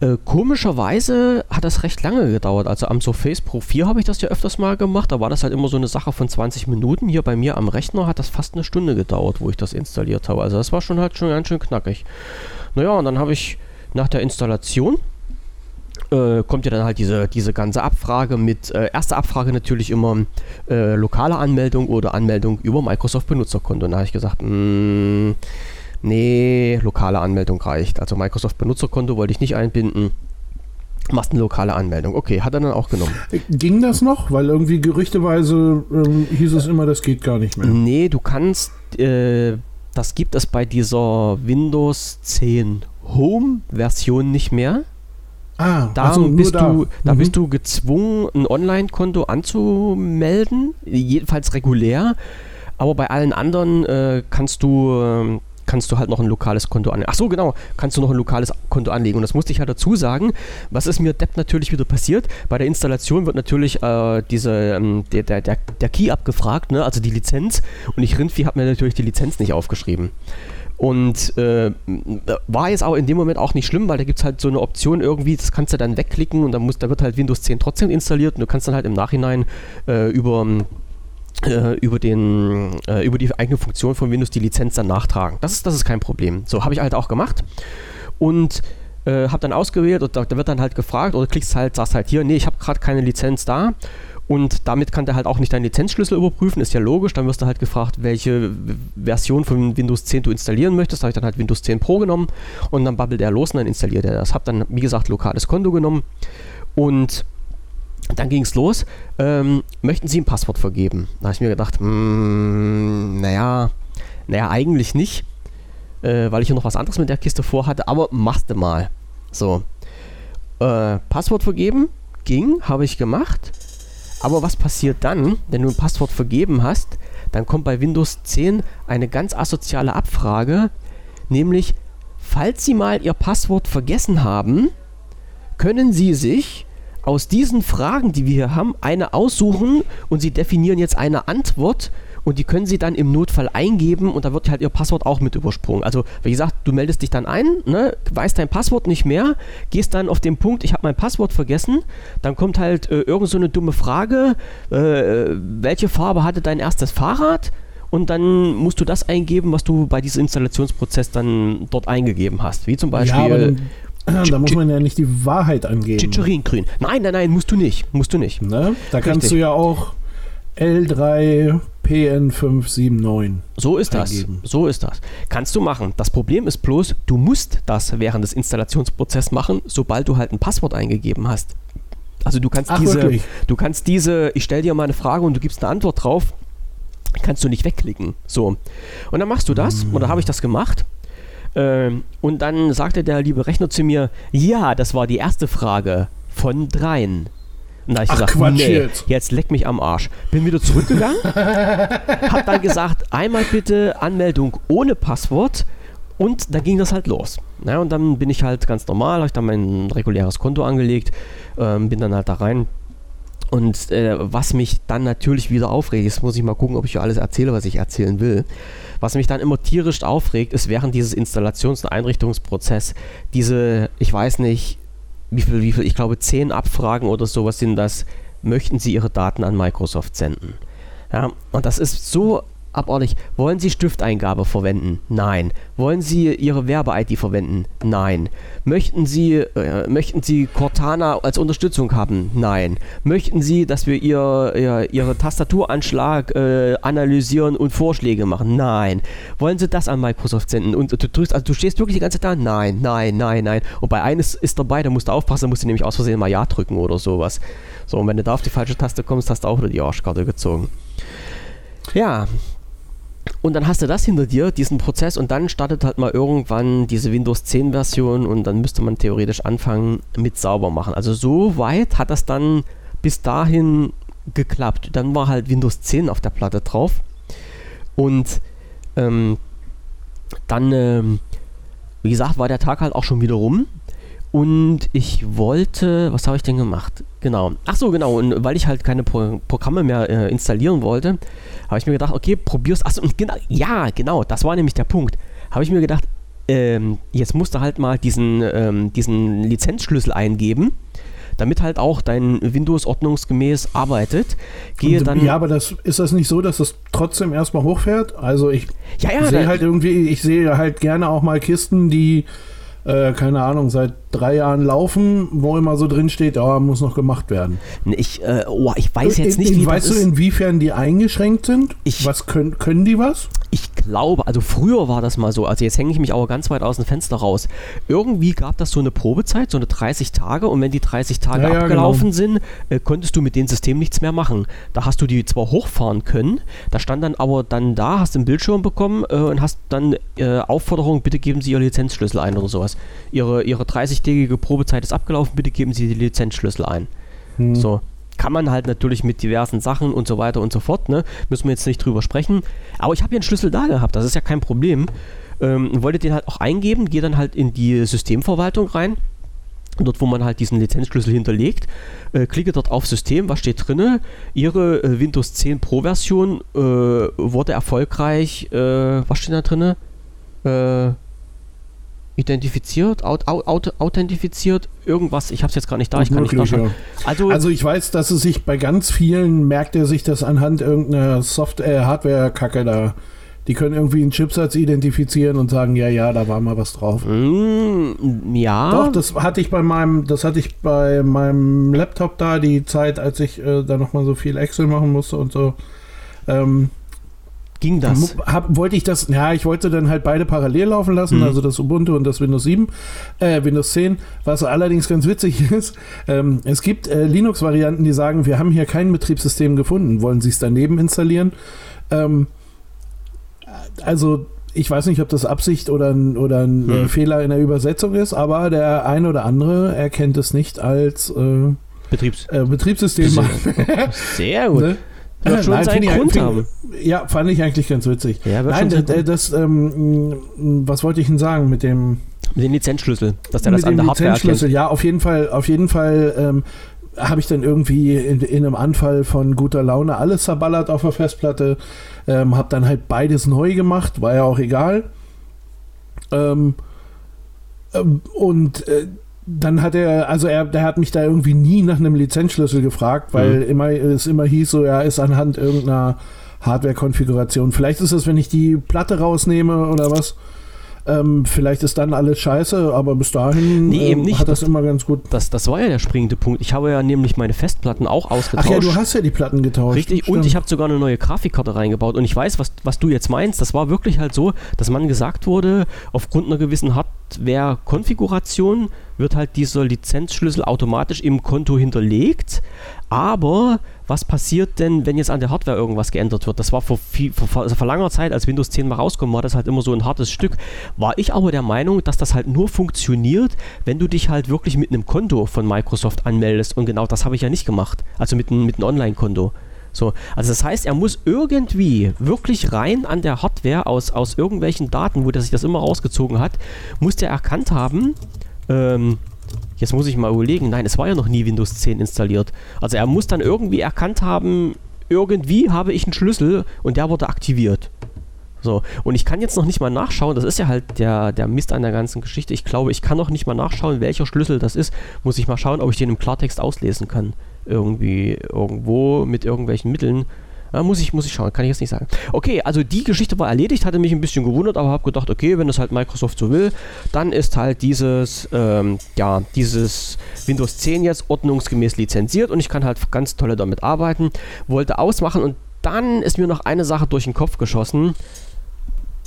äh, komischerweise hat das recht lange gedauert. Also am Surface Pro 4 habe ich das ja öfters mal gemacht. Da war das halt immer so eine Sache von 20 Minuten. Hier bei mir am Rechner hat das fast eine Stunde gedauert, wo ich das installiert habe. Also das war schon halt schon ganz schön knackig. Naja, und dann habe ich nach der Installation äh, kommt ja dann halt diese, diese ganze Abfrage mit, äh, erste Abfrage natürlich immer äh, lokale Anmeldung oder Anmeldung über Microsoft Benutzerkonto. Und da habe ich gesagt, mh, mm, nee, lokale Anmeldung reicht. Also Microsoft Benutzerkonto wollte ich nicht einbinden. Machst eine lokale Anmeldung. Okay, hat er dann auch genommen. Ging das noch? Weil irgendwie gerüchteweise ähm, hieß es immer, das geht gar nicht mehr. Nee, du kannst, äh, das gibt es bei dieser Windows 10 Home-Version nicht mehr. Ah, da also bist da. du, da mhm. bist du gezwungen, ein Online-Konto anzumelden, jedenfalls regulär. Aber bei allen anderen äh, kannst du äh, kannst du halt noch ein lokales Konto anlegen. Ach so, genau, kannst du noch ein lokales Konto anlegen. Und das musste ich ja dazu sagen. Was ist mir Depp natürlich wieder passiert? Bei der Installation wird natürlich äh, diese, ähm, der, der, der, der Key abgefragt, ne? also die Lizenz. Und ich Rindvieh habe mir natürlich die Lizenz nicht aufgeschrieben. Und äh, war jetzt aber in dem Moment auch nicht schlimm, weil da gibt es halt so eine Option irgendwie, das kannst du dann wegklicken und dann muss, da wird halt Windows 10 trotzdem installiert und du kannst dann halt im Nachhinein äh, über, äh, über, den, äh, über die eigene Funktion von Windows die Lizenz dann nachtragen. Das ist, das ist kein Problem. So, habe ich halt auch gemacht. Und äh, habe dann ausgewählt und da, da, wird dann halt gefragt oder klickst halt, sagst halt hier, nee, ich habe gerade keine Lizenz da und damit kann der halt auch nicht deinen Lizenzschlüssel überprüfen, ist ja logisch. Dann wirst du halt gefragt, welche Version von Windows 10 du installieren möchtest. Da habe ich dann halt Windows 10 Pro genommen und dann babbelt er los und dann installiert er das. Habe dann, wie gesagt, lokales Konto genommen und dann ging es los. Ähm, möchten Sie ein Passwort vergeben? Da habe ich mir gedacht, mm, naja, naja, eigentlich nicht, äh, weil ich ja noch was anderes mit der Kiste vorhatte, aber machst du mal. So. Äh, Passwort vergeben, ging, habe ich gemacht Aber was passiert dann, wenn du ein Passwort vergeben hast? Dann kommt bei Windows 10 eine ganz asoziale Abfrage, nämlich, falls Sie mal Ihr Passwort vergessen haben, können Sie sich aus diesen Fragen, die wir hier haben, eine aussuchen und Sie definieren jetzt eine Antwort und die können Sie dann im Notfall eingeben und da wird halt Ihr Passwort auch mit übersprungen. Also, wie gesagt, du deldest dich dann ein, ne, weißt dein Passwort nicht mehr, gehst dann auf den Punkt, ich habe mein Passwort vergessen, dann kommt halt äh, irgend so eine dumme Frage, äh, welche Farbe hatte dein erstes Fahrrad? Und dann musst du das eingeben, was du bei diesem Installationsprozess dann dort eingegeben hast. Wie zum Beispiel. Ja, (clears throat) da muss man ja nicht die Wahrheit angeben. Chicheringrün. Nein, nein, nein, musst du nicht. Musst du nicht. Ne? Da kannst Richtig. du ja auch L3 PN579. So ist eingeben. das. So ist das. Kannst du machen. Das Problem ist bloß, du musst das während des Installationsprozesses machen, sobald du halt ein Passwort eingegeben hast. Also du kannst Ach, diese, wirklich? du kannst diese, ich stelle dir mal eine Frage und du gibst eine Antwort drauf, kannst du nicht wegklicken. So. Und dann machst du das, mm. oder habe ich das gemacht? Ähm, und dann sagte der liebe Rechner zu mir, ja, das war die erste Frage von dreien. Und da habe ich Ach, gesagt, Quatsch nee, jetzt. jetzt leck mich am Arsch. Bin wieder zurückgegangen, (laughs) hab dann gesagt, einmal bitte Anmeldung ohne Passwort und dann ging das halt los. Ja, und dann bin ich halt ganz normal, habe ich dann mein reguläres Konto angelegt, ähm, bin dann halt da rein. Und äh, was mich dann natürlich wieder aufregt, jetzt muss ich mal gucken, ob ich alles erzähle, was ich erzählen will. Was mich dann immer tierisch aufregt, ist während dieses Installations- und Einrichtungsprozess diese, ich weiß nicht, wie viel, wie viel, ich glaube, zehn Abfragen oder sowas sind das, möchten Sie Ihre Daten an Microsoft senden. Ja, und das ist so abartig. Wollen Sie Stifteingabe verwenden? Nein. Wollen Sie Ihre Werbe-ID verwenden? Nein. Möchten Sie, äh, möchten Sie Cortana als Unterstützung haben? Nein. Möchten Sie, dass wir Ihr, ihr Ihre Tastaturanschlag äh, analysieren und Vorschläge machen? Nein. Wollen Sie das an Microsoft senden? Und du drückst, also du stehst wirklich die ganze Zeit da? Nein, nein, nein, nein. Und bei eines ist dabei, da musst du aufpassen, musst du nämlich aus Versehen mal Ja drücken oder sowas. So, und wenn du da auf die falsche Taste kommst, hast du auch wieder die Arschkarte gezogen. Ja, und dann hast du das hinter dir, diesen Prozess, und dann startet halt mal irgendwann diese Windows 10 Version und dann müsste man theoretisch anfangen mit sauber machen. Also so weit hat das dann bis dahin geklappt. Dann war halt Windows 10 auf der Platte drauf. Und ähm, dann, ähm, wie gesagt, war der Tag halt auch schon wieder rum. Und ich wollte, was habe ich denn gemacht? Genau. Ach so, genau. Und weil ich halt keine Pro Programme mehr äh, installieren wollte, habe ich mir gedacht, okay, probier's. Achso, genau, ja, genau, das war nämlich der Punkt. Habe ich mir gedacht, ähm, jetzt musst du halt mal diesen, ähm, diesen Lizenzschlüssel eingeben damit halt auch dein Windows ordnungsgemäß arbeitet. Gehe dann ja, aber das ist das nicht so, dass es trotzdem erstmal hochfährt? Also ich ja, ja, sehe halt irgendwie, ich sehe halt gerne auch mal Kisten, die äh, keine Ahnung, seit drei Jahren laufen, wo immer so drin steht, oh, muss noch gemacht werden. Ich, äh, oh, ich weiß jetzt nicht, in, wie Weißt du, inwiefern die eingeschränkt sind? Ich, was können, können die was? Ich glaube, also früher war das mal so, also jetzt hänge ich mich aber ganz weit aus dem Fenster raus. Irgendwie gab das so eine Probezeit, so eine 30 Tage und wenn die 30 Tage ja, abgelaufen genau. sind, äh, konntest du mit dem System nichts mehr machen. Da hast du die zwar hochfahren können, da stand dann aber dann da, hast einen Bildschirm bekommen äh, und hast dann äh, Aufforderung, bitte geben Sie Ihr Lizenzschlüssel ein oder sowas. Ihre, ihre 30-tägige Probezeit ist abgelaufen, bitte geben Sie die Lizenzschlüssel ein. Hm. So, kann man halt natürlich mit diversen Sachen und so weiter und so fort, ne? Müssen wir jetzt nicht drüber sprechen. Aber ich habe ja einen Schlüssel da gehabt, das ist ja kein Problem. Ähm, wollte den halt auch eingeben, gehe dann halt in die Systemverwaltung rein. Dort, wo man halt diesen Lizenzschlüssel hinterlegt, äh, klicke dort auf System, was steht drin? Ihre äh, Windows 10 Pro Version äh, wurde erfolgreich, äh, was steht da drin? Äh, identifiziert, aut, aut, authentifiziert, irgendwas, ich habe es jetzt gar nicht da, ich kann möglich, nicht Ja. Also, also ich weiß, dass es sich bei ganz vielen merkt er sich das anhand irgendeiner Software, Hardware-Kacke da. Die können irgendwie einen Chipsatz identifizieren und sagen, ja, ja, da war mal was drauf. Mm, ja. Doch, das hatte ich bei meinem, das hatte ich bei meinem Laptop da, die Zeit, als ich äh, da nochmal so viel Excel machen musste und so. Ähm, ging das? Hab, wollte ich das, ja, ich wollte dann halt beide parallel laufen lassen, mhm. also das Ubuntu und das Windows 7, äh, Windows 10, was allerdings ganz witzig (laughs) ist. Ähm, es gibt äh, Linux-Varianten, die sagen, wir haben hier kein Betriebssystem gefunden, wollen Sie es daneben installieren? Ähm, also ich weiß nicht, ob das Absicht oder ein, oder ein hm. Fehler in der Übersetzung ist, aber der ein oder andere erkennt es nicht als äh, Betriebs äh, Betriebssystem machen. Sehr (laughs) gut. Ne? Wird schon Nein, seinen Grund ich, haben. Ja, fand ich eigentlich ganz witzig. Ja, Nein, das, das ähm, was wollte ich denn sagen mit dem mit dem Lizenzschlüssel, dass der das an der Hardware Lizenzschlüssel, ja, auf jeden Fall, auf jeden Fall ähm, habe ich dann irgendwie in, in, einem Anfall von guter Laune alles zerballert auf der Festplatte, ähm, habe dann halt beides neu gemacht, war ja auch egal. Ähm, ähm, und äh, dann hat er, also er, der hat mich da irgendwie nie nach einem Lizenzschlüssel gefragt, weil mhm. immer, es immer hieß so, er ist anhand irgendeiner Hardware-Konfiguration. Vielleicht ist es, wenn ich die Platte rausnehme oder was. Ähm, vielleicht ist dann alles scheiße, aber bis dahin nee, ähm, hat das, das, immer ganz gut. Das, das war ja der springende Punkt. Ich habe ja nämlich meine Festplatten auch ausgetauscht. Ach ja, du hast ja die Platten getauscht. Richtig, stimmt. und ich habe sogar eine neue Grafikkarte reingebaut. Und ich weiß, was, was du jetzt meinst. Das war wirklich halt so, dass man gesagt wurde, aufgrund einer gewissen Hardware-Konfiguration wird halt dieser Lizenzschlüssel automatisch im Konto hinterlegt. Aber was passiert denn, wenn jetzt an der Hardware irgendwas geändert wird? Das war vor, viel, vor, also vor langer Zeit, als Windows 10 mal rauskommt, war das halt immer so ein hartes Stück. War ich aber der Meinung, dass das halt nur funktioniert, wenn du dich halt wirklich mit einem Konto von Microsoft anmeldest. Und genau das habe ich ja nicht gemacht. Also mit, mit einem Online-Konto. So, also das heißt, er muss irgendwie wirklich rein an der Hardware aus, aus irgendwelchen Daten, wo der sich das immer rausgezogen hat, muss der erkannt haben, ähm, Jetzt muss ich mal überlegen, nein, es war ja noch nie Windows 10 installiert. Also er muss dann irgendwie erkannt haben, irgendwie habe ich einen Schlüssel und der wurde aktiviert. So, und ich kann jetzt noch nicht mal nachschauen, das ist ja halt der, der Mist an der ganzen Geschichte. Ich glaube, ich kann noch nicht mal nachschauen, welcher Schlüssel das ist. Muss ich mal schauen, ob ich den im Klartext auslesen kann. Irgendwie, irgendwo mit irgendwelchen Mitteln. Ja, muss, ich, muss ich schauen, kann ich jetzt nicht sagen. Okay, also die Geschichte war erledigt, hatte mich ein bisschen gewundert, aber habe gedacht, okay, wenn das halt Microsoft so will, dann ist halt dieses, ähm, ja, dieses Windows 10 jetzt ordnungsgemäß lizenziert und ich kann halt ganz tolle damit arbeiten. Wollte ausmachen und dann ist mir noch eine Sache durch den Kopf geschossen.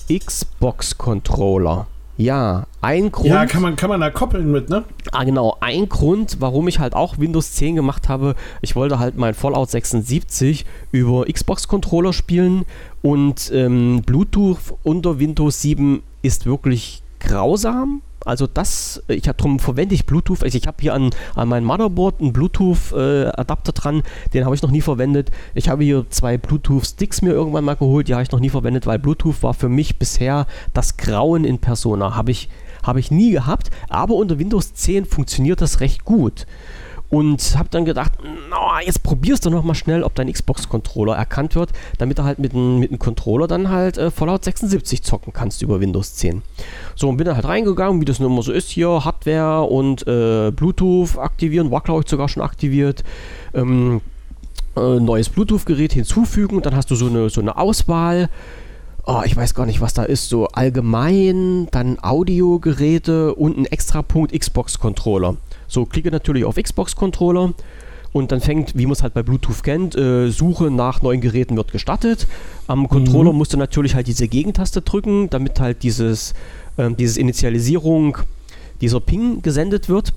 Xbox-Controller. Ja, ein Grund. Ja, kann man, kann man da koppeln mit, ne? Ah, genau. Ein Grund, warum ich halt auch Windows 10 gemacht habe, ich wollte halt mein Fallout 76 über Xbox-Controller spielen und ähm, Bluetooth unter Windows 7 ist wirklich grausam. Also das, ich habe darum verwende ich Bluetooth. Also ich habe hier an, an meinem Motherboard einen Bluetooth-Adapter äh, dran, den habe ich noch nie verwendet. Ich habe hier zwei Bluetooth-Sticks mir irgendwann mal geholt, die habe ich noch nie verwendet, weil Bluetooth war für mich bisher das Grauen in Persona. Habe ich, hab ich nie gehabt, aber unter Windows 10 funktioniert das recht gut und habe dann gedacht, no, jetzt probierst du noch mal schnell, ob dein Xbox-Controller erkannt wird, damit du halt mit einem mit Controller dann halt äh, Fallout 76 zocken kannst über Windows 10. So, und bin dann halt reingegangen, wie das nun immer so ist hier, Hardware und äh, Bluetooth aktivieren, war glaube ich sogar schon aktiviert. Ähm, äh, neues Bluetooth-Gerät hinzufügen, dann hast du so eine, so eine Auswahl. Oh, ich weiß gar nicht, was da ist. So allgemein, dann Audiogeräte und ein Extrapunkt Xbox-Controller. So, klicke natürlich auf Xbox-Controller und dann fängt, wie man es halt bei Bluetooth kennt, äh, Suche nach neuen Geräten wird gestartet. Am Controller mhm. musst du natürlich halt diese Gegentaste drücken, damit halt dieses, äh, dieses Initialisierung, dieser Ping gesendet wird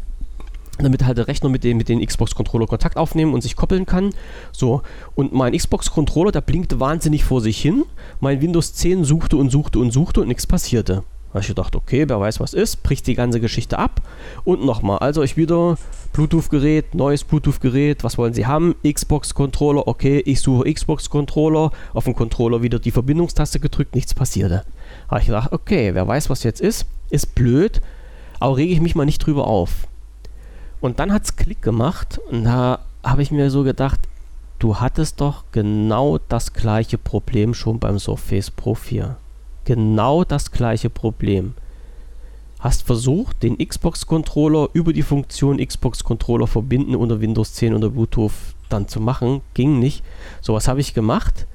damit halt der Rechner mit dem, mit den Xbox-Controller Kontakt aufnehmen und sich koppeln kann. So, und mein Xbox-Controller, der blinkte wahnsinnig vor sich hin. Mein Windows 10 suchte und suchte und suchte und nichts passierte. Da ich gedacht, okay, wer weiß was ist, bricht die ganze Geschichte ab. Und nochmal, also ich wieder Bluetooth-Gerät, neues Bluetooth-Gerät, was wollen Sie haben? Xbox-Controller, okay, ich suche Xbox-Controller, auf dem Controller wieder die Verbindungstaste gedrückt, nichts passierte. Da habe ich gedacht, okay, wer weiß was jetzt ist, ist blöd, aber rege ich mich mal nicht drüber auf. Und dann hat es Klick gemacht und da habe ich mir so gedacht, du hattest doch genau das gleiche Problem schon beim Surface Pro 4 genau das gleiche Problem. Hast versucht, den Xbox-Controller über die Funktion Xbox-Controller verbinden unter Windows 10 oder Bluetooth dann zu machen, ging nicht. So was habe ich gemacht.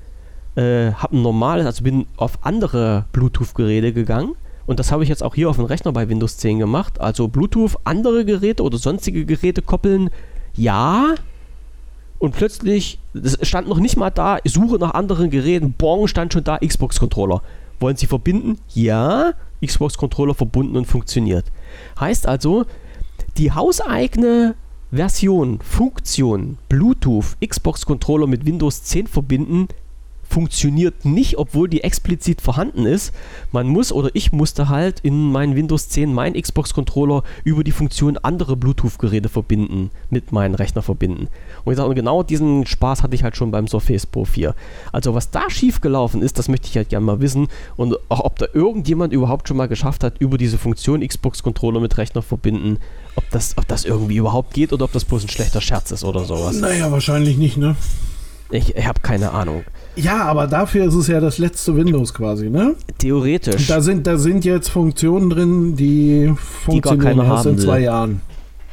Äh, habe ein normales, also bin auf andere Bluetooth-Geräte gegangen und das habe ich jetzt auch hier auf dem Rechner bei Windows 10 gemacht. Also Bluetooth, andere Geräte oder sonstige Geräte koppeln, ja. Und plötzlich, es stand noch nicht mal da, Suche nach anderen Geräten, bong, stand schon da Xbox-Controller. Wollen Sie verbinden? Ja. Xbox-Controller verbunden und funktioniert. Heißt also, die hauseigene Version, Funktion, Bluetooth, Xbox-Controller mit Windows 10 verbinden, funktioniert nicht, obwohl die explizit vorhanden ist. Man muss oder ich musste halt in meinen Windows 10 meinen Xbox-Controller über die Funktion andere Bluetooth-Geräte verbinden, mit meinem Rechner verbinden. Und ich sage, genau diesen Spaß hatte ich halt schon beim Surface Pro 4. Also was da schiefgelaufen ist, das möchte ich halt gerne mal wissen und auch ob da irgendjemand überhaupt schon mal geschafft hat, über diese Funktion Xbox-Controller mit Rechner verbinden, ob das, ob das irgendwie überhaupt geht oder ob das bloß ein schlechter Scherz ist oder sowas. Naja, wahrscheinlich nicht, ne? Ich, ich habe keine Ahnung. Ja, aber dafür ist es ja das letzte Windows quasi, ne? Theoretisch. Da sind, da sind jetzt Funktionen drin, die funktionieren die erst in zwei Jahren.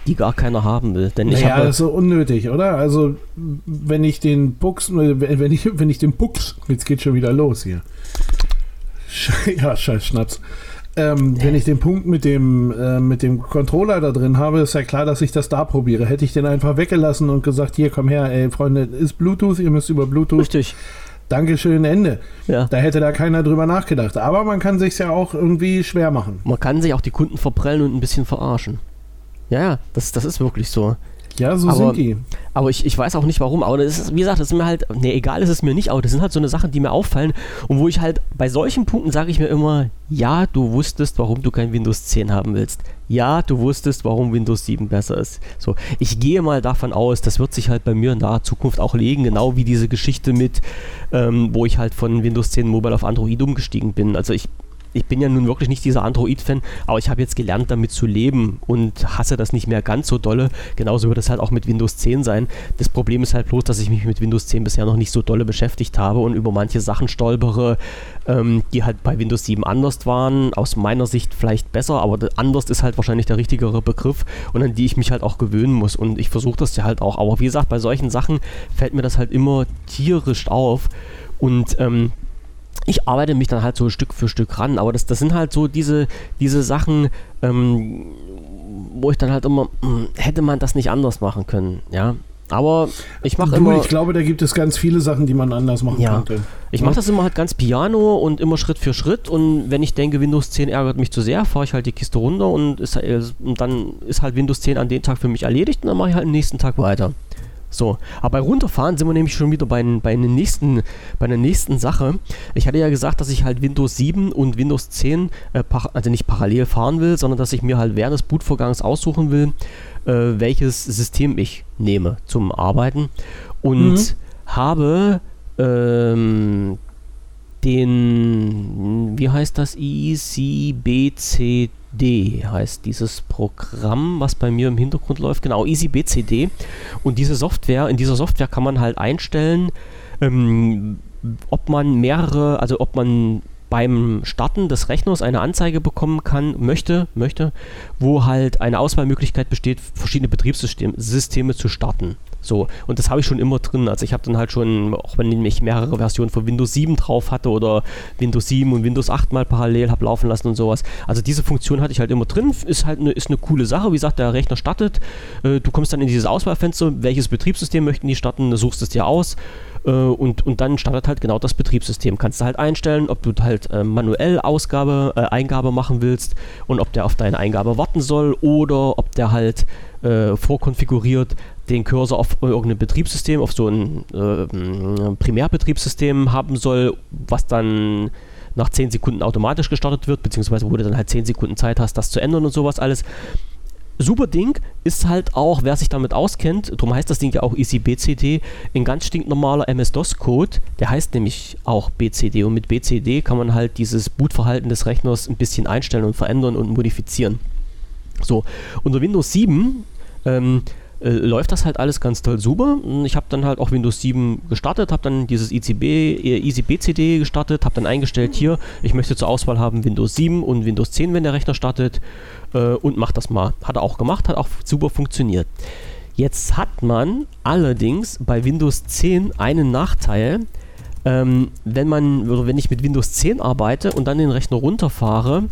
Die gar keiner haben will. Denn ich naja, habe, das ist so unnötig, oder? Also, wenn ich den Bux, wenn ich, wenn ich den Bux, jetzt geht schon wieder los hier. (laughs) Ja, scheiß Schnaps. Ähm, wenn ich den Punkt mit dem, äh, mit dem Controller da drin habe, ist ja klar, dass ich das da probiere. Hätte ich den einfach weggelassen und gesagt, hier, komm her, ey, Freunde, ist Bluetooth, ihr müsst über Bluetooth. Richtig. Dankeschön, Ende. Ja. Da hätte da keiner drüber nachgedacht. Aber man kann sich ja auch irgendwie schwer machen. Man kann sich auch die Kunden verprellen und ein bisschen verarschen. Ja, ja, das, das ist wirklich so. Ja, so aber, sind die. Aber ich, ich weiß auch nicht warum. Aber das ist, wie gesagt, das ist mir halt, nee, egal ist es mir nicht, aber das sind halt so eine Sachen, die mir auffallen und wo ich halt bei solchen Punkten sage ich mir immer, ja, du wusstest, warum du kein Windows 10 haben willst. Ja, du wusstest, warum Windows 7 besser ist. So, ich gehe mal davon aus, das wird sich halt bei mir in naher Zukunft auch legen, genau wie diese Geschichte mit, ähm, wo ich halt von Windows 10 Mobile auf Android umgestiegen bin. Also ich ich bin ja nun wirklich nicht dieser Android-Fan, aber ich habe jetzt gelernt, damit zu leben und hasse das nicht mehr ganz so dolle. Genauso wird es halt auch mit Windows 10 sein. Das Problem ist halt bloß, dass ich mich mit Windows 10 bisher noch nicht so dolle beschäftigt habe und über manche Sachen stolpere, ähm, die halt bei Windows 7 anders waren. Aus meiner Sicht vielleicht besser, aber anders ist halt wahrscheinlich der richtigere Begriff und an die ich mich halt auch gewöhnen muss. Und ich versuche das ja halt auch. Aber wie gesagt, bei solchen Sachen fällt mir das halt immer tierisch auf. Und ähm, ich arbeite mich dann halt so Stück für Stück ran, aber das, das sind halt so diese, diese Sachen, ähm, wo ich dann halt immer, mh, hm, hätte man das nicht anders machen können, ja. Aber ich mache immer. Ich glaube, da gibt es ganz viele Sachen, die man anders machen ja. könnte. Ich mache das immer halt ganz piano und immer Schritt für Schritt. Und wenn ich denke, Windows 10 ärgert mich zu sehr, fahre ich halt die Kiste runter und, ist, und dann ist halt Windows 10 an dem Tag für mich erledigt und dann mache ich halt am nächsten Tag weiter. So, aber bei runterfahren sind wir nämlich schon wieder bei, bei, einer nächsten, bei einer nächsten Sache. Ich hatte ja gesagt, dass ich halt Windows 7 und Windows 10, äh, also nicht parallel fahren will, sondern dass ich mir halt während des Bootvorgangs aussuchen will, äh, welches System ich nehme zum Arbeiten. Und mhm. habe ähm, den, wie heißt das, ECBCD heißt dieses Programm, was bei mir im Hintergrund läuft. Genau, EasyBCD. Und diese Software, in dieser Software kann man halt einstellen, ähm, ob man mehrere, also ob man beim Starten des Rechners eine Anzeige bekommen kann, möchte, möchte, wo halt eine Auswahlmöglichkeit besteht, verschiedene Betriebssysteme zu starten. So, und das habe ich schon immer drin. Also ich habe dann halt schon, auch wenn ich mehrere Versionen von Windows 7 drauf hatte oder Windows 7 und Windows 8 mal parallel habe laufen lassen und sowas. Also diese Funktion hatte ich halt immer drin. Ist halt eine, ist eine coole Sache. Wie gesagt, der Rechner startet. Äh, du kommst dann in dieses Auswahlfenster, welches Betriebssystem möchten die starten, suchst es dir aus äh, und, und dann startet halt genau das Betriebssystem. Kannst du halt einstellen, ob du halt äh, manuell Ausgabe, äh, Eingabe machen willst und ob der auf deine Eingabe warten soll oder ob der halt äh, vorkonfiguriert den Cursor auf irgendein Betriebssystem, auf so ein äh, Primärbetriebssystem haben soll, was dann nach 10 Sekunden automatisch gestartet wird, beziehungsweise wo du dann halt 10 Sekunden Zeit hast, das zu ändern und sowas alles. Super Ding ist halt auch, wer sich damit auskennt, darum heißt das Ding ja auch EasyBCD, ein ganz stinknormaler MS-DOS-Code, der heißt nämlich auch BCD und mit BCD kann man halt dieses Bootverhalten des Rechners ein bisschen einstellen und verändern und modifizieren. So, unter Windows 7 ähm, äh, läuft das halt alles ganz toll super. Ich habe dann halt auch Windows 7 gestartet, habe dann dieses ICB, äh, EasyBCD gestartet, habe dann eingestellt hier, ich möchte zur Auswahl haben Windows 7 und Windows 10, wenn der Rechner startet äh, und mach das mal. Hat er auch gemacht, hat auch super funktioniert. Jetzt hat man allerdings bei Windows 10 einen Nachteil, ähm, wenn man, oder wenn ich mit Windows 10 arbeite und dann den Rechner runterfahre,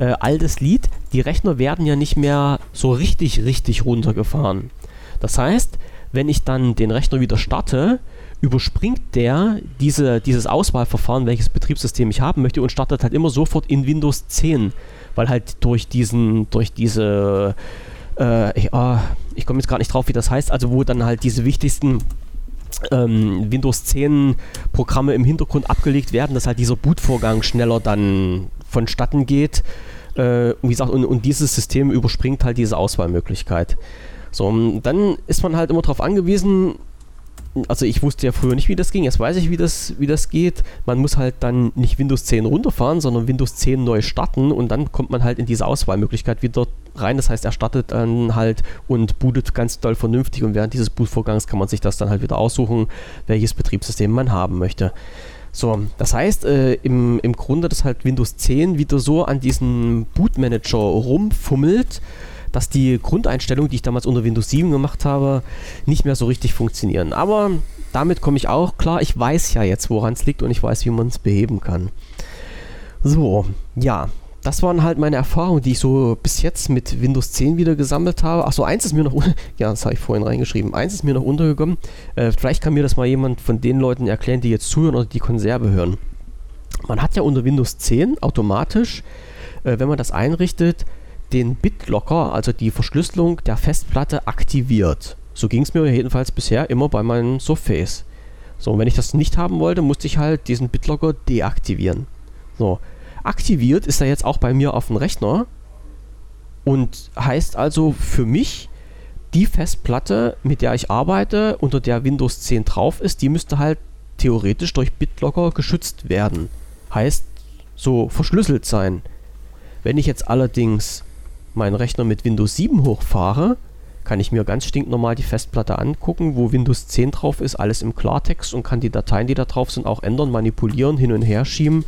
äh, altes Lied, die Rechner werden ja nicht mehr so richtig, richtig runtergefahren. Das heißt, wenn ich dann den Rechner wieder starte, überspringt der diese, dieses Auswahlverfahren, welches Betriebssystem ich haben möchte und startet halt immer sofort in Windows 10, weil halt durch diesen, durch diese, äh, ich, oh, ich komme jetzt gerade nicht drauf, wie das heißt, also wo dann halt diese wichtigsten ähm, Windows 10 Programme im Hintergrund abgelegt werden, dass halt dieser Bootvorgang schneller dann vonstatten geht. Äh, wie gesagt, und, und dieses System überspringt halt diese Auswahlmöglichkeit. So, dann ist man halt immer darauf angewiesen, also ich wusste ja früher nicht, wie das ging, jetzt weiß ich, wie das, wie das geht. Man muss halt dann nicht Windows 10 runterfahren, sondern Windows 10 neu starten und dann kommt man halt in diese Auswahlmöglichkeit wieder rein. Das heißt, er startet dann halt und bootet ganz doll vernünftig und während dieses Bootvorgangs kann man sich das dann halt wieder aussuchen, welches Betriebssystem man haben möchte. So, das heißt, äh, im, im Grunde, dass halt Windows 10 wieder so an diesem Bootmanager rumfummelt dass die Grundeinstellungen, die ich damals unter Windows 7 gemacht habe, nicht mehr so richtig funktionieren. Aber damit komme ich auch klar. Ich weiß ja jetzt, woran es liegt und ich weiß, wie man es beheben kann. So, ja, das waren halt meine Erfahrungen, die ich so bis jetzt mit Windows 10 wieder gesammelt habe. Achso, eins ist mir noch, (laughs) ja, das habe ich vorhin reingeschrieben, eins ist mir noch untergekommen. Äh, vielleicht kann mir das mal jemand von den Leuten erklären, die jetzt zuhören oder die Konserve hören. Man hat ja unter Windows 10 automatisch, äh, wenn man das einrichtet, den BitLocker, also die Verschlüsselung der Festplatte, aktiviert. So ging es mir jedenfalls bisher immer bei meinem Surface. So, und wenn ich das nicht haben wollte, musste ich halt diesen BitLocker deaktivieren. So, aktiviert ist er jetzt auch bei mir auf dem Rechner und heißt also für mich, die Festplatte, mit der ich arbeite, unter der Windows 10 drauf ist, die müsste halt theoretisch durch BitLocker geschützt werden. Heißt, so verschlüsselt sein. Wenn ich jetzt allerdings meinen Rechner mit Windows 7 hochfahre, kann ich mir ganz stinknormal die Festplatte angucken, wo Windows 10 drauf ist, alles im Klartext und kann die Dateien, die da drauf sind, auch ändern, manipulieren, hin und her schieben.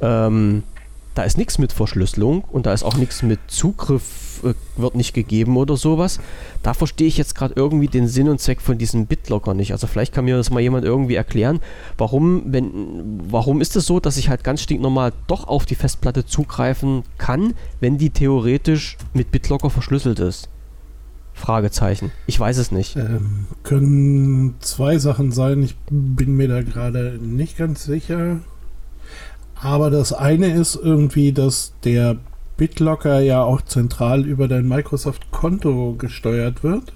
Ähm, da ist nichts mit Verschlüsselung und da ist auch nichts mit Zugriff, wird nicht gegeben oder sowas. Da verstehe ich jetzt gerade irgendwie den Sinn und Zweck von diesem BitLocker nicht. Also vielleicht kann mir das mal jemand irgendwie erklären, warum, wenn, warum ist es so, dass ich halt ganz stinknormal doch auf die Festplatte zugreifen kann, wenn die theoretisch mit BitLocker verschlüsselt ist? Fragezeichen. Ich weiß es nicht. Ähm, können zwei Sachen sein. Ich bin mir da gerade nicht ganz sicher. Aber das eine ist irgendwie, dass der BitLocker ja auch zentral über dein Microsoft-Konto gesteuert wird.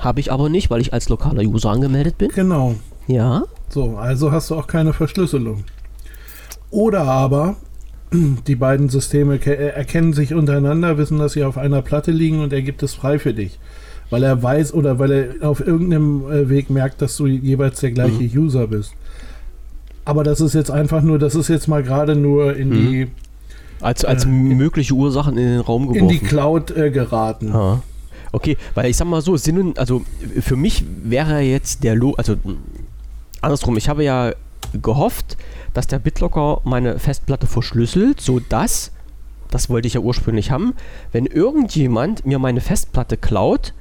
Habe ich aber nicht, weil ich als lokaler User angemeldet bin. Genau. Ja. So, also hast du auch keine Verschlüsselung. Oder aber (clears throat) die beiden Systeme äh, erkennen sich untereinander, wissen, dass sie auf einer Platte liegen und er gibt es frei für dich. Weil er weiß oder weil er auf irgendeinem äh, Weg merkt, dass du jeweils der gleiche mhm. User bist. Aber das ist jetzt einfach nur, das ist jetzt mal gerade nur in mhm. die. Als, als äh, mögliche Ursachen in den Raum geworfen. In die Cloud äh, geraten. Ha. Okay, weil ich sag mal so, Sinn und, also für mich wäre jetzt der Lo, also andersrum, ich habe ja gehofft, dass der BitLocker meine Festplatte verschlüsselt, sodass, das wollte ich ja ursprünglich haben, wenn irgendjemand mir meine Festplatte klaut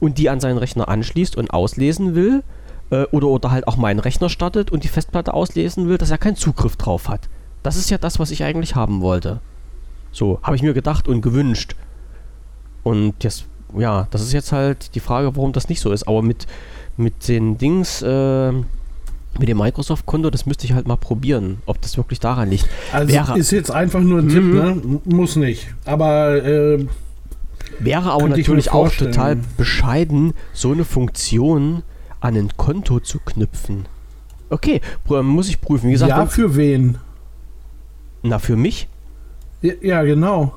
und die an seinen Rechner anschließt und auslesen will, äh, oder, oder halt auch meinen Rechner startet und die Festplatte auslesen will, dass er keinen Zugriff drauf hat. Das ist ja das, was ich eigentlich haben wollte. So, habe ich mir gedacht und gewünscht. Und jetzt, ja, das ist jetzt halt die Frage, warum das nicht so ist. Aber mit, mit den Dings, äh, mit dem Microsoft-Konto, das müsste ich halt mal probieren, ob das wirklich daran liegt. Also wäre, ist jetzt einfach nur ein Tipp, mhm. ne? Muss nicht. Aber äh, wäre aber natürlich auch total bescheiden, so eine Funktion an ein Konto zu knüpfen. Okay, muss ich prüfen. Wie gesagt, ja, für wen? Na, für mich? Ja, ja, genau.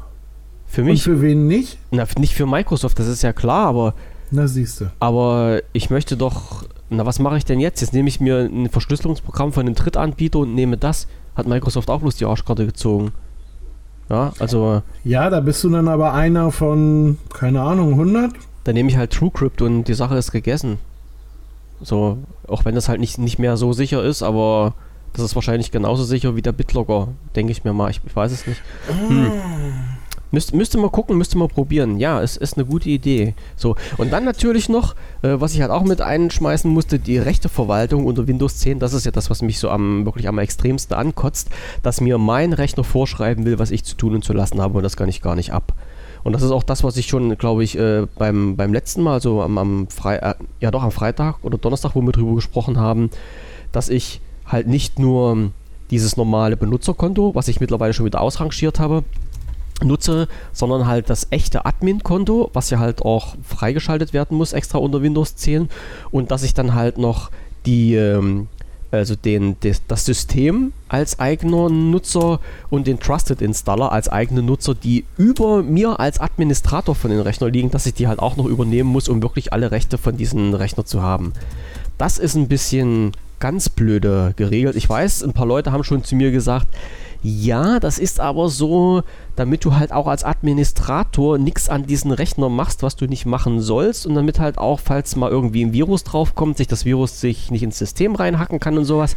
Für mich? Und für wen nicht? Na, nicht für Microsoft, das ist ja klar, aber. Na, siehst du. Aber ich möchte doch. Na, was mache ich denn jetzt? Jetzt nehme ich mir ein Verschlüsselungsprogramm von einem Drittanbieter und nehme das. Hat Microsoft auch bloß die Arschkarte gezogen. Ja, also. Ja, da bist du dann aber einer von, keine Ahnung, 100? Dann nehme ich halt TrueCrypt und die Sache ist gegessen. So, auch wenn das halt nicht, nicht mehr so sicher ist, aber das ist wahrscheinlich genauso sicher wie der BitLogger, denke ich mir mal. Ich, ich weiß es nicht. Hm. Müsst, müsste mal gucken, müsste mal probieren. Ja, es ist eine gute Idee. So, und dann natürlich noch, äh, was ich halt auch mit einschmeißen musste, die rechte Verwaltung unter Windows 10. Das ist ja das, was mich so am wirklich am extremsten ankotzt, dass mir mein Rechner vorschreiben will, was ich zu tun und zu lassen habe und das kann ich gar nicht ab. Und das ist auch das, was ich schon, glaube ich, äh, beim, beim letzten Mal, so am, am Fre äh, ja doch am Freitag oder Donnerstag, wo wir drüber gesprochen haben, dass ich halt nicht nur dieses normale Benutzerkonto, was ich mittlerweile schon wieder ausrangiert habe, nutze, sondern halt das echte Admin-Konto, was ja halt auch freigeschaltet werden muss, extra unter Windows 10 und dass ich dann halt noch die, ähm, also den, das System als eigener Nutzer und den Trusted Installer als eigene Nutzer, die über mir als Administrator von den Rechnern liegen, dass ich die halt auch noch übernehmen muss, um wirklich alle Rechte von diesen Rechner zu haben. Das ist ein bisschen ganz blöde geregelt. Ich weiß, ein paar Leute haben schon zu mir gesagt, ja, das ist aber so, damit du halt auch als Administrator nichts an diesen Rechner machst, was du nicht machen sollst und damit halt auch, falls mal irgendwie ein Virus draufkommt, sich das Virus sich nicht ins System reinhacken kann und sowas.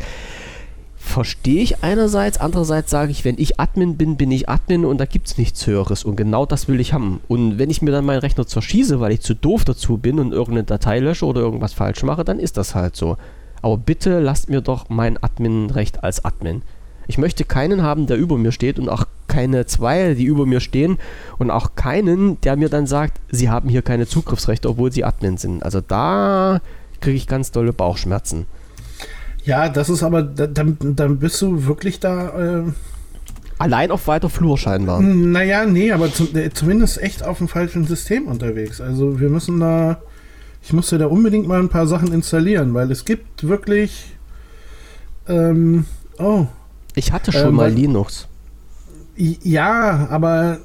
Verstehe ich einerseits, andererseits sage ich, wenn ich Admin bin, bin ich Admin und da gibt es nichts Höheres und genau das will ich haben. Und wenn ich mir dann meinen Rechner zerschieße, weil ich zu doof dazu bin und irgendeine Datei lösche oder irgendwas falsch mache, dann ist das halt so. Aber bitte lasst mir doch mein Adminrecht als Admin. Ich möchte keinen haben, der über mir steht und auch keine zwei, die über mir stehen und auch keinen, der mir dann sagt, sie haben hier keine Zugriffsrechte, obwohl sie Admin sind. Also da kriege ich ganz dolle Bauchschmerzen. Ja, das ist aber, dann, dann bist du wirklich da. Äh Allein auf weiter Flur scheinbar. Naja, nee, aber zum, äh, zumindest echt auf dem falschen System unterwegs. Also wir müssen da. Ich musste da unbedingt mal ein paar Sachen installieren, weil es gibt wirklich. Ähm, oh, ich hatte schon ähm, mal Linux. Ja, aber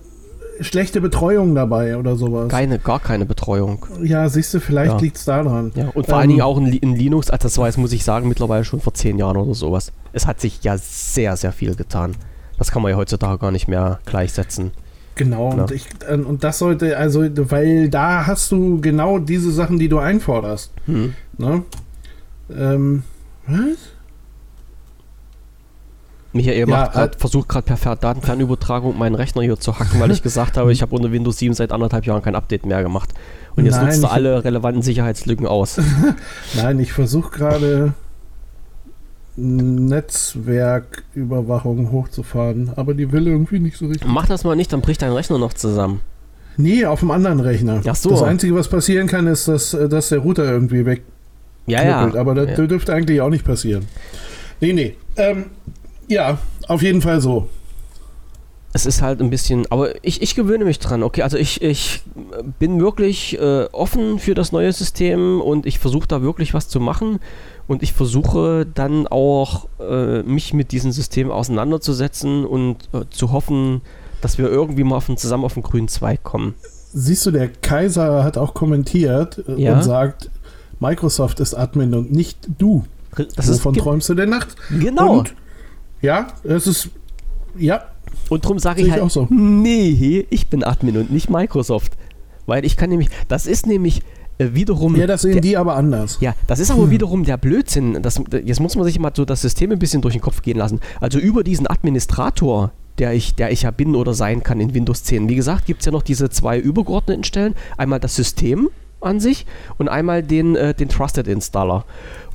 schlechte Betreuung dabei oder sowas. Keine, gar keine Betreuung. Ja, siehst du, vielleicht ja. liegt es daran. Ja, und vor ähm, allen Dingen auch in, in Linux, also das war jetzt, muss ich sagen, mittlerweile schon vor zehn Jahren oder sowas. Es hat sich ja sehr, sehr viel getan. Das kann man ja heutzutage gar nicht mehr gleichsetzen. Genau, ja. und, ich, ähm, und das sollte, also, weil da hast du genau diese Sachen, die du einforderst. Hm. Ne? Ähm, was? Michael ja, macht grad, äh, versucht gerade per Datenfernübertragung meinen Rechner hier zu hacken, weil ich gesagt habe, ich habe unter Windows 7 seit anderthalb Jahren kein Update mehr gemacht. Und jetzt Nein, nutzt er alle relevanten Sicherheitslücken aus. (laughs) Nein, ich versuche gerade Netzwerküberwachung hochzufahren, aber die will irgendwie nicht so richtig. Mach das mal nicht, dann bricht dein Rechner noch zusammen. Nee, auf einem anderen Rechner. Ach so. Das Einzige, was passieren kann, ist, dass, dass der Router irgendwie weg. Ja, ja. Aber das ja. dürfte eigentlich auch nicht passieren. Nee, nee. Ähm, ja, auf jeden Fall so. Es ist halt ein bisschen, aber ich, ich gewöhne mich dran. Okay, also ich, ich bin wirklich äh, offen für das neue System und ich versuche da wirklich was zu machen und ich versuche dann auch äh, mich mit diesem System auseinanderzusetzen und äh, zu hoffen, dass wir irgendwie mal auf zusammen auf den grünen Zweig kommen. Siehst du, der Kaiser hat auch kommentiert äh, ja? und sagt, Microsoft ist Admin und nicht du. Das Wovon träumst du denn nachts? Genau. Und ja, es ist. Ja. Und darum sage ich halt, auch so. nee, ich bin Admin und nicht Microsoft. Weil ich kann nämlich, das ist nämlich äh, wiederum. Ja, das sehen der, die aber anders. Ja, das ist aber hm. wiederum der Blödsinn. Das, jetzt muss man sich mal so das System ein bisschen durch den Kopf gehen lassen. Also über diesen Administrator, der ich, der ich ja bin oder sein kann in Windows 10. Wie gesagt, gibt es ja noch diese zwei übergeordneten Stellen. Einmal das System an sich und einmal den, äh, den Trusted Installer.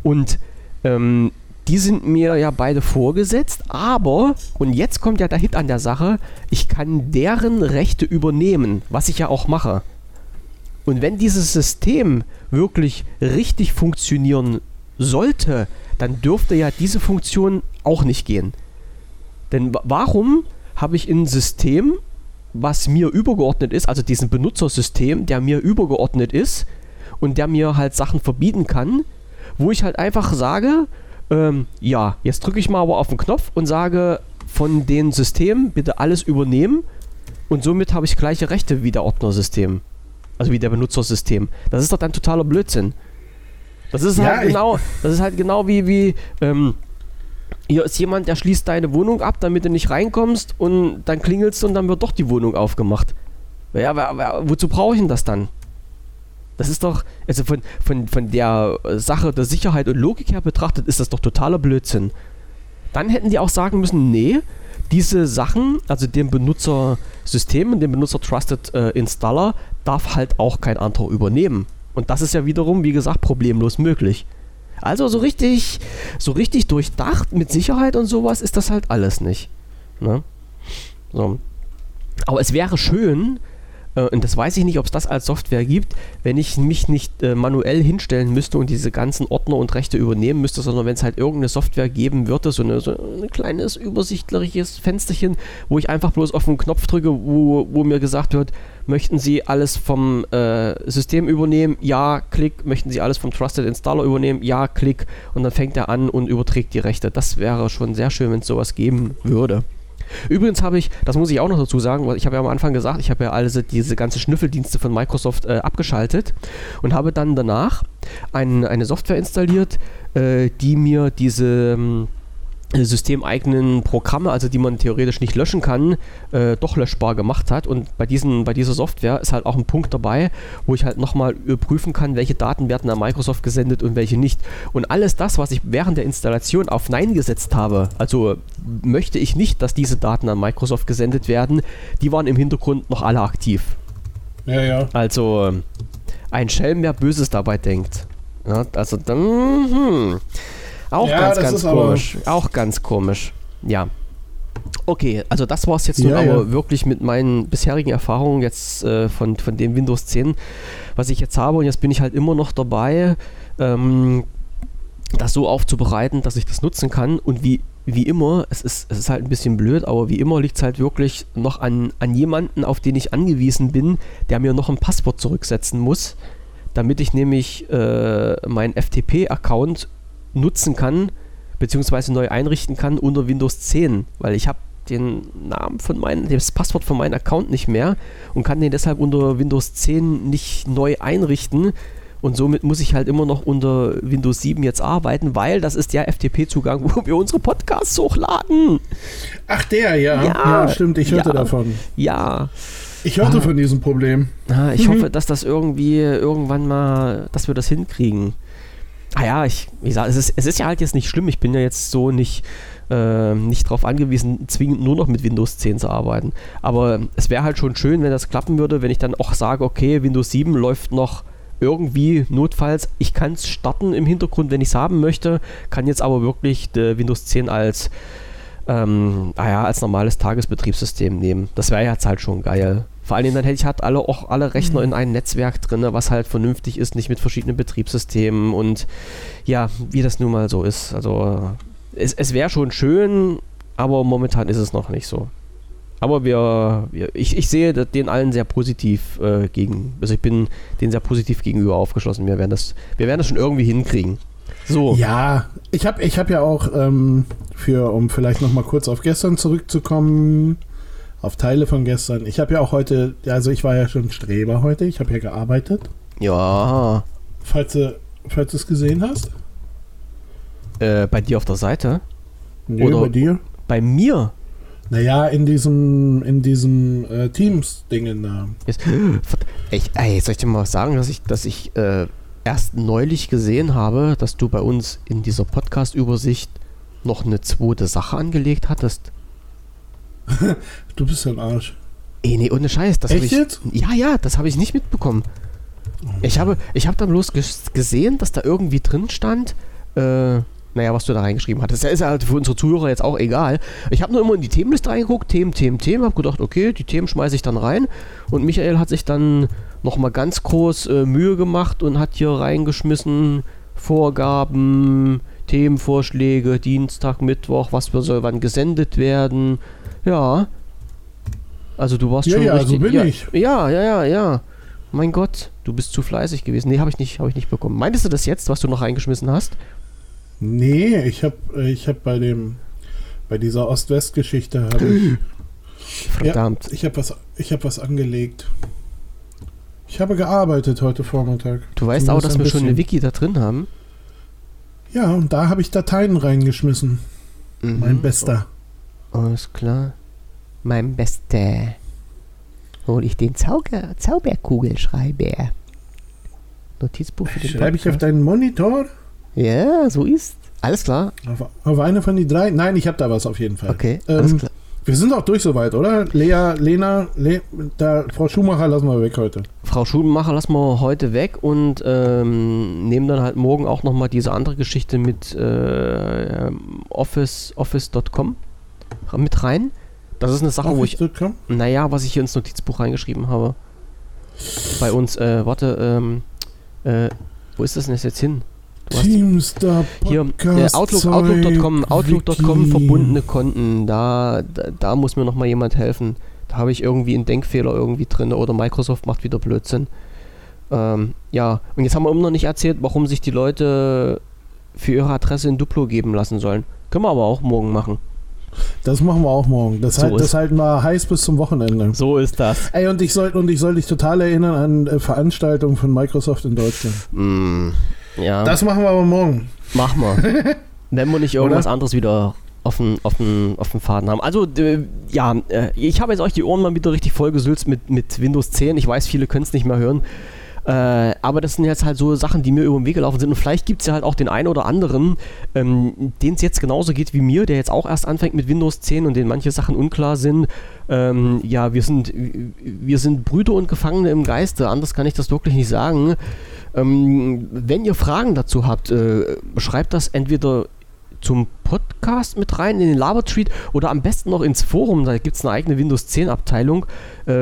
Und ähm, die sind mir ja beide vorgesetzt, aber, und jetzt kommt ja der Hit an der Sache, ich kann deren Rechte übernehmen, was ich ja auch mache. Und wenn dieses System wirklich richtig funktionieren sollte, dann dürfte ja diese Funktion auch nicht gehen. Denn warum habe ich ein System, was mir übergeordnet ist, also diesen Benutzersystem, der mir übergeordnet ist und der mir halt Sachen verbieten kann, wo ich halt einfach sage, ähm, ja, jetzt drücke ich mal aber auf den Knopf und sage von den Systemen bitte alles übernehmen und somit habe ich gleiche Rechte wie der Ordnersystem. Also wie der Benutzersystem. Das ist doch dann totaler Blödsinn. Das ist ja, halt genau, das ist halt genau wie, wie, ähm, hier ist jemand, der schließt deine Wohnung ab, damit du nicht reinkommst und dann klingelst du und dann wird doch die Wohnung aufgemacht. Ja, wozu brauche ich denn das dann? Das ist doch, also von, von, von der Sache der Sicherheit und Logik her betrachtet, ist das doch totaler Blödsinn. Dann hätten die auch sagen müssen, nee, diese Sachen, also den Benutzersystem und den Benutzer Trusted äh, Installer, darf halt auch kein anderer übernehmen. Und das ist ja wiederum, wie gesagt, problemlos möglich. Also so richtig, so richtig durchdacht mit Sicherheit und sowas ist das halt alles nicht. Ne? So. Aber es wäre schön, äh, und das weiß ich nicht, ob es das als Software gibt, wenn ich mich nicht äh, manuell hinstellen müsste und diese ganzen Ordner und Rechte übernehmen müsste, sondern wenn es halt irgendeine Software geben würde, so, eine, so ein kleines übersichtliches Fensterchen, wo ich einfach bloß auf einen Knopf drücke, wo, wo mir gesagt wird, möchten Sie alles vom äh, System übernehmen? Ja, klick. Möchten Sie alles vom Trusted Installer übernehmen? Ja, klick. Und dann fängt er an und überträgt die Rechte. Das wäre schon sehr schön, wenn es sowas geben würde. Übrigens habe ich, das muss ich auch noch dazu sagen, weil ich habe ja am Anfang gesagt, ich habe ja also diese ganzen Schnüffeldienste von Microsoft äh, abgeschaltet und habe dann danach ein, eine Software installiert, äh, die mir diese ähm, systemeigenen Programme, also die man theoretisch nicht löschen kann, äh, doch löschbar gemacht hat. Und bei, diesen, bei dieser Software ist halt auch ein Punkt dabei, wo ich halt nochmal überprüfen kann, welche Daten werden an Microsoft gesendet und welche nicht. Und alles das, was ich während der Installation auf Nein gesetzt habe, also möchte ich nicht, dass diese Daten an Microsoft gesendet werden, die waren im Hintergrund noch alle aktiv. Ja, ja. Also ein Schelm, wer Böses dabei denkt. Ja, also dann, hm. Auch ja, ganz, ganz komisch. Auch ganz komisch. Ja. Okay, also das war es jetzt ja, nun aber ja. wirklich mit meinen bisherigen Erfahrungen jetzt äh, von, von dem Windows 10, was ich jetzt habe. Und jetzt bin ich halt immer noch dabei, ähm, das so aufzubereiten, dass ich das nutzen kann. Und wie, wie immer, es ist, es ist halt ein bisschen blöd, aber wie immer liegt es halt wirklich noch an, an jemanden, auf den ich angewiesen bin, der mir noch ein Passwort zurücksetzen muss, damit ich nämlich äh, meinen FTP-Account nutzen kann, beziehungsweise neu einrichten kann unter Windows 10, weil ich habe den Namen von meinem, das Passwort von meinem Account nicht mehr und kann den deshalb unter Windows 10 nicht neu einrichten. Und somit muss ich halt immer noch unter Windows 7 jetzt arbeiten, weil das ist der FTP-Zugang, (laughs) wo wir unsere Podcasts hochladen. Ach, der, ja. Ja, ja stimmt, ich hörte ja, davon. Ja. Ich hörte ah, von diesem Problem. Ah, ich mhm. (laughs) hoffe, dass das irgendwie irgendwann mal, dass wir das hinkriegen. Ah ja, ich, wie gesagt, es ist, es ist ja halt jetzt nicht schlimm. Ich bin ja jetzt so nicht, äh, nicht darauf angewiesen, zwingend nur noch mit Windows 10 zu arbeiten. Aber es wäre halt schon schön, wenn das klappen würde, wenn ich dann auch sage, okay, Windows 7 läuft noch irgendwie notfalls. Ich kann es starten im Hintergrund, wenn ich es haben möchte, kann jetzt aber wirklich Windows 10 als, ähm, ah ja, als normales Tagesbetriebssystem nehmen. Das wäre jetzt halt schon geil. Vor allen Dingen dann hätte ich halt alle, auch alle Rechner mhm. in einem Netzwerk drin, was halt vernünftig ist, nicht mit verschiedenen Betriebssystemen und ja, wie das nun mal so ist. Also es, es wäre schon schön, aber momentan ist es noch nicht so. Aber wir, wir ich, ich sehe den allen sehr positiv äh, gegen, also ich bin denen sehr positiv gegenüber aufgeschlossen. Wir werden das, wir werden das schon irgendwie hinkriegen. So. Ja, ich habe ich hab ja auch ähm, für, um vielleicht noch mal kurz auf gestern zurückzukommen, auf Teile von gestern. Ich habe ja auch heute, also ich war ja schon Streber heute, ich habe ja gearbeitet. Ja. Falls du, falls du es gesehen hast. Äh, bei dir auf der Seite? Nee, Oder bei dir? Bei mir? Naja, in diesem, in diesem äh, Teams-Dingen da. Ich, ey, soll ich dir mal sagen, dass ich, dass ich äh, erst neulich gesehen habe, dass du bei uns in dieser Podcast-Übersicht noch eine zweite Sache angelegt hattest? (laughs) du bist ja ein Arsch. Ey, nee, ohne Scheiß. Das Echt ich, jetzt? Ja, ja, das habe ich nicht mitbekommen. Oh ich habe, ich habe dann bloß gesehen, dass da irgendwie drin stand, äh, naja, was du da reingeschrieben hattest. Das ist ja halt für unsere Zuhörer jetzt auch egal. Ich habe nur immer in die Themenliste reingeguckt, Themen, Themen, Themen, habe gedacht, okay, die Themen schmeiße ich dann rein. Und Michael hat sich dann nochmal ganz groß äh, Mühe gemacht und hat hier reingeschmissen Vorgaben, Themenvorschläge, Dienstag, Mittwoch, was soll wann gesendet werden. Ja. Also du warst ja, schon ja, richtig. So bin ja, ich. Ja, ja, ja, ja. Mein Gott, du bist zu fleißig gewesen. Nee, habe ich nicht, habe ich nicht bekommen. Meintest du das jetzt, was du noch reingeschmissen hast? Nee, ich habe ich hab bei dem bei dieser Ost-West-Geschichte habe ich Verdammt. Ja, ich habe was ich habe was angelegt. Ich habe gearbeitet heute Vormittag. Du weißt auch, dass wir bisschen. schon eine Wiki da drin haben? Ja, und da habe ich Dateien reingeschmissen. Mhm. Mein Bester. Alles klar. Mein Bester. Hol ich den Zauber Zauberkugelschreiber. Notizbuch für den Schreibe ich auf deinen Monitor? Ja, so ist. Alles klar. Auf, auf eine von den drei? Nein, ich habe da was auf jeden Fall. Okay, ähm, alles klar. Wir sind auch durch soweit, oder? Lea, Lena, Le, da, Frau Schumacher lassen wir weg heute. Frau Schumacher lassen wir heute weg und ähm, nehmen dann halt morgen auch nochmal diese andere Geschichte mit äh, Office, Office.com mit rein. Das ist eine Sache, Office. wo ich. Naja, was ich hier ins Notizbuch reingeschrieben habe. Bei uns, äh, warte, ähm, äh, wo ist das denn jetzt hin? Teamstar hier äh, Outlook, Outlook.com, Outlook.com verbundene Konten. Da, da, da, muss mir noch mal jemand helfen. Da habe ich irgendwie einen Denkfehler irgendwie drin oder Microsoft macht wieder Blödsinn. Ähm, ja, und jetzt haben wir immer noch nicht erzählt, warum sich die Leute für ihre Adresse in Duplo geben lassen sollen. Können wir aber auch morgen machen. Das machen wir auch morgen. Das, so halt, das halten wir heiß bis zum Wochenende. So ist das. Ey, und ich soll, und ich soll dich total erinnern an äh, Veranstaltungen von Microsoft in Deutschland. Mm, ja. Das machen wir aber morgen. Machen wir. (laughs) Wenn wir nicht irgendwas anderes wieder auf den, auf, den, auf den Faden haben. Also, äh, ja, ich habe jetzt euch die Ohren mal wieder richtig vollgesülzt mit, mit Windows 10. Ich weiß, viele können es nicht mehr hören. Äh, aber das sind jetzt halt so Sachen, die mir über den Weg gelaufen sind. Und vielleicht gibt es ja halt auch den einen oder anderen, ähm, den es jetzt genauso geht wie mir, der jetzt auch erst anfängt mit Windows 10 und den manche Sachen unklar sind. Ähm, ja, wir sind, wir sind Brüder und Gefangene im Geiste. Anders kann ich das wirklich nicht sagen. Ähm, wenn ihr Fragen dazu habt, äh, schreibt das entweder zum Podcast mit rein in den Labertweet oder am besten noch ins Forum. Da gibt es eine eigene Windows 10 Abteilung. Äh,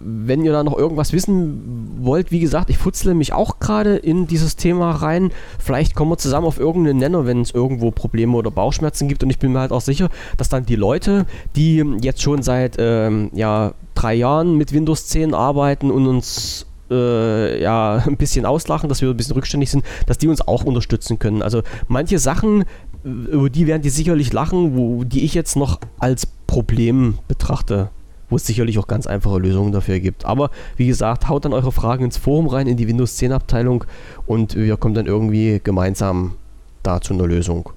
wenn ihr da noch irgendwas wissen wollt, wie gesagt, ich futzle mich auch gerade in dieses Thema rein. Vielleicht kommen wir zusammen auf irgendeinen Nenner, wenn es irgendwo Probleme oder Bauchschmerzen gibt. Und ich bin mir halt auch sicher, dass dann die Leute, die jetzt schon seit ähm, ja, drei Jahren mit Windows 10 arbeiten und uns äh, ja, (laughs) ein bisschen auslachen, dass wir ein bisschen rückständig sind, dass die uns auch unterstützen können. Also manche Sachen über die werden die sicherlich lachen, wo die ich jetzt noch als Problem betrachte, wo es sicherlich auch ganz einfache Lösungen dafür gibt. Aber wie gesagt, haut dann eure Fragen ins Forum rein, in die Windows 10 Abteilung und wir kommen dann irgendwie gemeinsam da zu einer Lösung.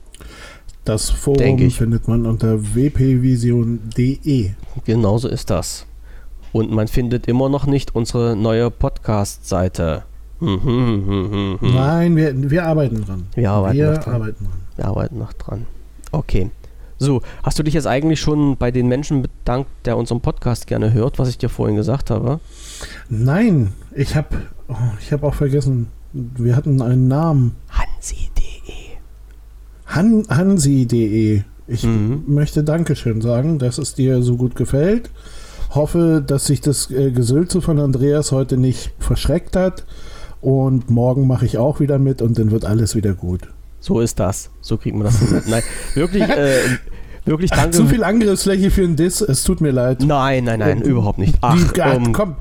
Das Forum findet man unter wpvision.de. Genauso ist das. Und man findet immer noch nicht unsere neue Podcast-Seite. Hm, hm, hm, Nein, wir, wir arbeiten dran. Wir arbeiten, wir dran. arbeiten dran. Wir arbeiten noch dran. Okay. So, hast du dich jetzt eigentlich schon bei den Menschen bedankt, der unseren Podcast gerne hört, was ich dir vorhin gesagt habe? Nein, ich habe oh, ich hab auch vergessen, wir hatten einen Namen. Hansi.de. Han, Hansi.de. Ich mhm. möchte Dankeschön sagen, dass es dir so gut gefällt. Hoffe, dass sich das äh, Gesülze von Andreas heute nicht verschreckt hat. Und morgen mache ich auch wieder mit und dann wird alles wieder gut. So ist das. So kriegt man das hin. (laughs) Nein, wirklich, äh, wirklich danke. Ach, zu viel Angriffsfläche für einen Diss, es tut mir leid. Nein, nein, nein, um, überhaupt nicht. Ach, um, komm.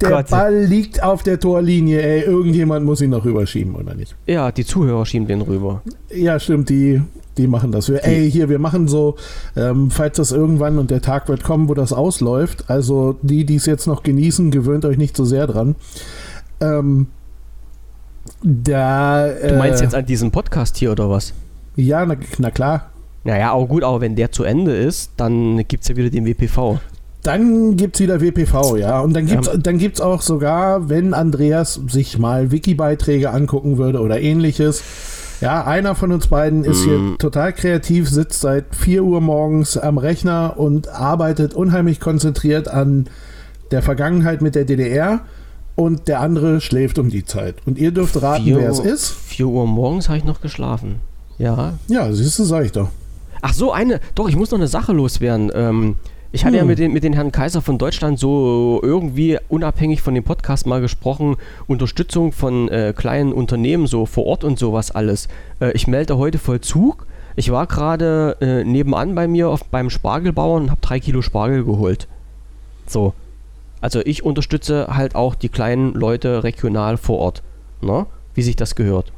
Der Gott. Ball liegt auf der Torlinie, ey. Irgendjemand muss ihn noch rüberschieben, oder nicht? Ja, die Zuhörer schieben den rüber. Ja, stimmt, die, die machen das. Wir, ey, hier, wir machen so, ähm, falls das irgendwann und der Tag wird kommen, wo das ausläuft. Also die, die es jetzt noch genießen, gewöhnt euch nicht so sehr dran. Ähm, da, äh, du meinst jetzt an diesem Podcast hier oder was? Ja, na, na klar. Naja, auch gut, aber wenn der zu Ende ist, dann gibt es ja wieder den WPV. Dann gibt es wieder WPV, ja. Und dann gibt es ähm. auch sogar, wenn Andreas sich mal Wiki-Beiträge angucken würde oder ähnliches. Ja, einer von uns beiden ist mm. hier mhm. total kreativ, sitzt seit 4 Uhr morgens am Rechner und arbeitet unheimlich konzentriert an der Vergangenheit mit der DDR und der andere schläft um die Zeit. Und ihr dürft raten, vier, wer es ist. 4 Uhr morgens habe ich noch geschlafen. Ja. Ja, siehst du, sag ich doch. Ach so, eine, doch, ich muss noch eine Sache loswerden. Ähm, ich hatte hm. ja mit, den, mit den Herrn Kaiser von Deutschland so irgendwie unabhängig von dem Podcast mal gesprochen, Unterstützung von äh, kleinen Unternehmen so vor Ort und sowas alles. Äh, ich melde heute Vollzug. Ich war gerade äh, nebenan bei mir auf, beim Spargelbauern und habe drei Kilo Spargel geholt. So, also ich unterstütze halt auch die kleinen Leute regional vor Ort, ne? wie sich das gehört.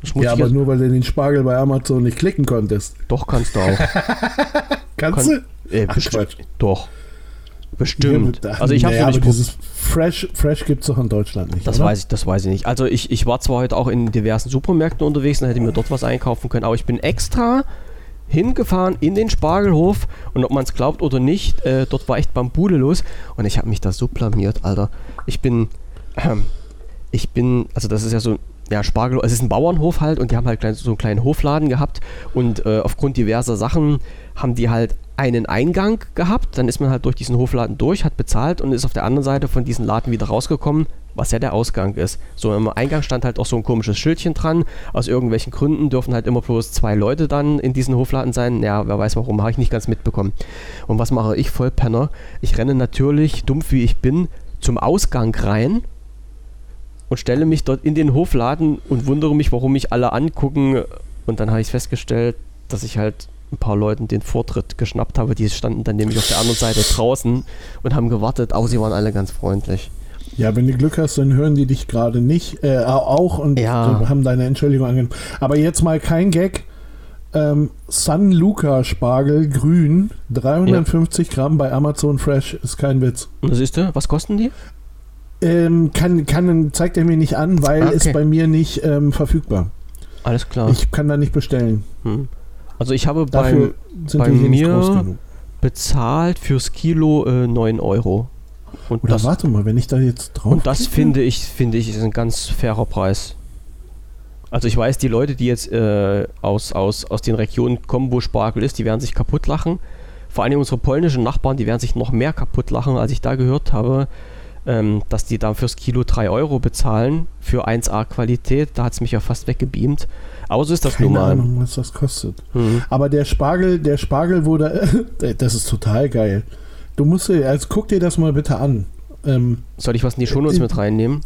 Das ja, aber nur weil du den Spargel bei Amazon nicht klicken konntest. Doch, kannst du auch. (laughs) kannst Kon du? Äh, Ach, Quatsch. Doch. Bestimmt. Ja, also ich habe naja, dieses Fresh, Fresh gibt es doch in Deutschland nicht. Das oder? weiß ich, das weiß ich nicht. Also ich, ich war zwar heute auch in diversen Supermärkten unterwegs und hätte mir dort was einkaufen können, aber ich bin extra hingefahren in den Spargelhof und ob man es glaubt oder nicht, äh, dort war echt Bambule los und ich habe mich da so blamiert, Alter. Ich bin, ähm, (clears throat) ich bin, also das ist ja so, ja, Spargel, es ist ein Bauernhof halt und die haben halt klein, so einen kleinen Hofladen gehabt und äh, aufgrund diverser Sachen haben die halt einen Eingang gehabt, dann ist man halt durch diesen Hofladen durch, hat bezahlt und ist auf der anderen Seite von diesem Laden wieder rausgekommen, was ja der Ausgang ist. So im Eingang stand halt auch so ein komisches Schildchen dran. Aus irgendwelchen Gründen dürfen halt immer bloß zwei Leute dann in diesen Hofladen sein. Ja, wer weiß warum, habe ich nicht ganz mitbekommen. Und was mache ich, Vollpenner? Ich renne natürlich, dumpf wie ich bin, zum Ausgang rein und stelle mich dort in den Hofladen und wundere mich, warum mich alle angucken. Und dann habe ich festgestellt, dass ich halt ein paar Leuten den Vortritt geschnappt habe. Die standen dann nämlich auf der anderen Seite draußen und haben gewartet, aber sie waren alle ganz freundlich. Ja, wenn du Glück hast, dann hören die dich gerade nicht, äh, auch und ja. haben deine Entschuldigung angenommen. Aber jetzt mal kein Gag. Ähm, San Luca Spargel grün, 350 ja. Gramm bei Amazon Fresh, ist kein Witz. Und siehst du, was kosten die? Ähm, kann, kann, zeigt er mir nicht an, weil ah, okay. bei mir nicht ähm, verfügbar. Alles klar. Ich kann da nicht bestellen. Hm. Also ich habe bei, bei mir bezahlt fürs Kilo äh, 9 Euro. Und Oder das, warte mal, wenn ich da jetzt drauf. Und das klicke? finde ich, finde ich, ist ein ganz fairer Preis. Also ich weiß, die Leute, die jetzt äh, aus, aus, aus den Regionen kommen, wo Spargel ist, die werden sich kaputt lachen. Vor allem unsere polnischen Nachbarn, die werden sich noch mehr kaputt lachen, als ich da gehört habe, ähm, dass die da fürs Kilo 3 Euro bezahlen für 1A Qualität. Da hat es mich ja fast weggebeamt. Aber so ist das Keine nun mal. Ahnung, was das kostet. Mhm. Aber der Spargel, der Spargel wurde, (laughs) das ist total geil. Du musst, also guck dir das mal bitte an. Ähm, Soll ich was in die Shownotes äh, mit reinnehmen?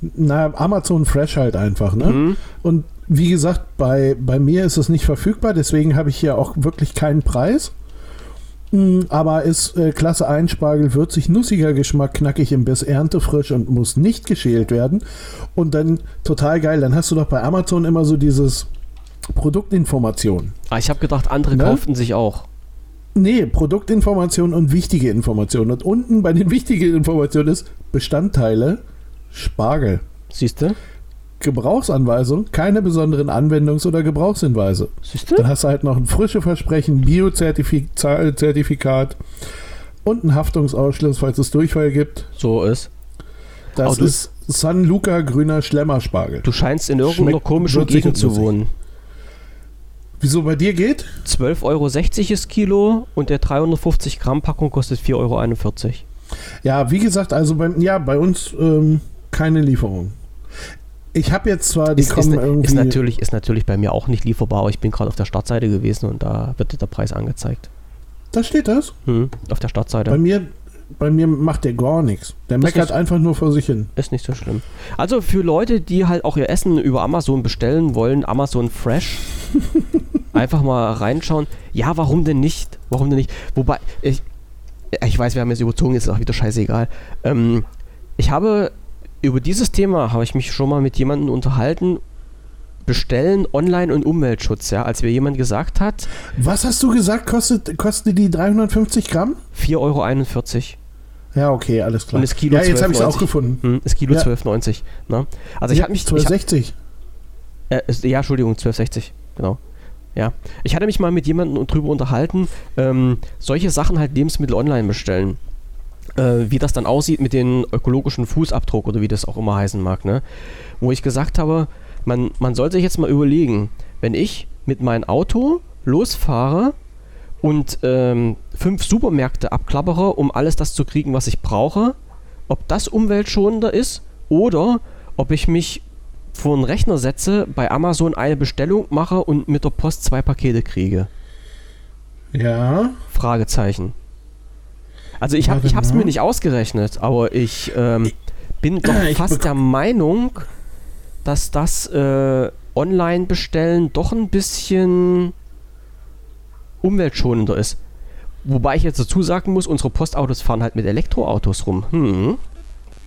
Na, Amazon Fresh halt einfach, ne? Mhm. Und wie gesagt, bei, bei mir ist es nicht verfügbar, deswegen habe ich hier auch wirklich keinen Preis. Mm, aber ist äh, Klasse 1 Spargel, würzig, nussiger Geschmack, knackig im Biss, erntefrisch und muss nicht geschält werden. Und dann total geil, dann hast du doch bei Amazon immer so dieses Produktinformation. Ah, ich habe gedacht, andere ne? kauften sich auch. Nee, Produktinformation und wichtige Informationen. Und unten bei den wichtigen Informationen ist Bestandteile Spargel. Siehst du? Gebrauchsanweisung, keine besonderen Anwendungs- oder Gebrauchshinweise. Siehst du? Dann hast du halt noch ein frische Versprechen, Biozertifikat und einen Haftungsausschluss, falls es Durchfall gibt. So ist. Das ist San Luca grüner Schlemmerspargel. Du scheinst in irgendeiner komischen Gegend zu wohnen. Wieso bei dir geht? 12,60 Euro ist Kilo und der 350 Gramm Packung kostet 4,41 Euro. Ja, wie gesagt, also bei, ja, bei uns ähm, keine Lieferung. Ich habe jetzt zwar die ist, kommen ist, irgendwie. Ist natürlich, ist natürlich bei mir auch nicht lieferbar, aber ich bin gerade auf der Startseite gewesen und da wird der Preis angezeigt. Da steht das? Hm, auf der Startseite. Bei mir, bei mir macht der gar nichts. Der das meckert ist, einfach nur vor sich hin. Ist nicht so schlimm. Also für Leute, die halt auch ihr Essen über Amazon bestellen wollen, Amazon Fresh, (laughs) einfach mal reinschauen. Ja, warum denn nicht? Warum denn nicht? Wobei, ich, ich weiß, wir haben jetzt überzogen, ist auch wieder scheißegal. Ähm, ich habe über dieses Thema habe ich mich schon mal mit jemandem unterhalten. Bestellen, Online- und Umweltschutz, ja, als mir jemand gesagt hat. Was hast du gesagt, kostet, kostet die 350 Gramm? 4,41 Euro. Ja, okay, alles klar. Und das Kilo ja, jetzt habe ich es auch gefunden. Hm, das Kilo ja. 12,90. Ne? Also ich ja, habe mich... 12,60. Äh, ja, Entschuldigung, 12,60, genau. Ja, ich hatte mich mal mit jemandem drüber unterhalten, ähm, solche Sachen halt Lebensmittel online bestellen äh, wie das dann aussieht mit dem ökologischen Fußabdruck oder wie das auch immer heißen mag, ne? Wo ich gesagt habe, man, man sollte sich jetzt mal überlegen, wenn ich mit meinem Auto losfahre und ähm, fünf Supermärkte abklappere, um alles das zu kriegen, was ich brauche, ob das umweltschonender ist oder ob ich mich vor einen Rechner setze, bei Amazon eine Bestellung mache und mit der Post zwei Pakete kriege. Ja. Fragezeichen. Also ich habe es mir nicht ausgerechnet, aber ich ähm, bin doch (clears throat) ich fast der Meinung, dass das äh, Online-Bestellen doch ein bisschen umweltschonender ist. Wobei ich jetzt dazu sagen muss, unsere Postautos fahren halt mit Elektroautos rum. Hm.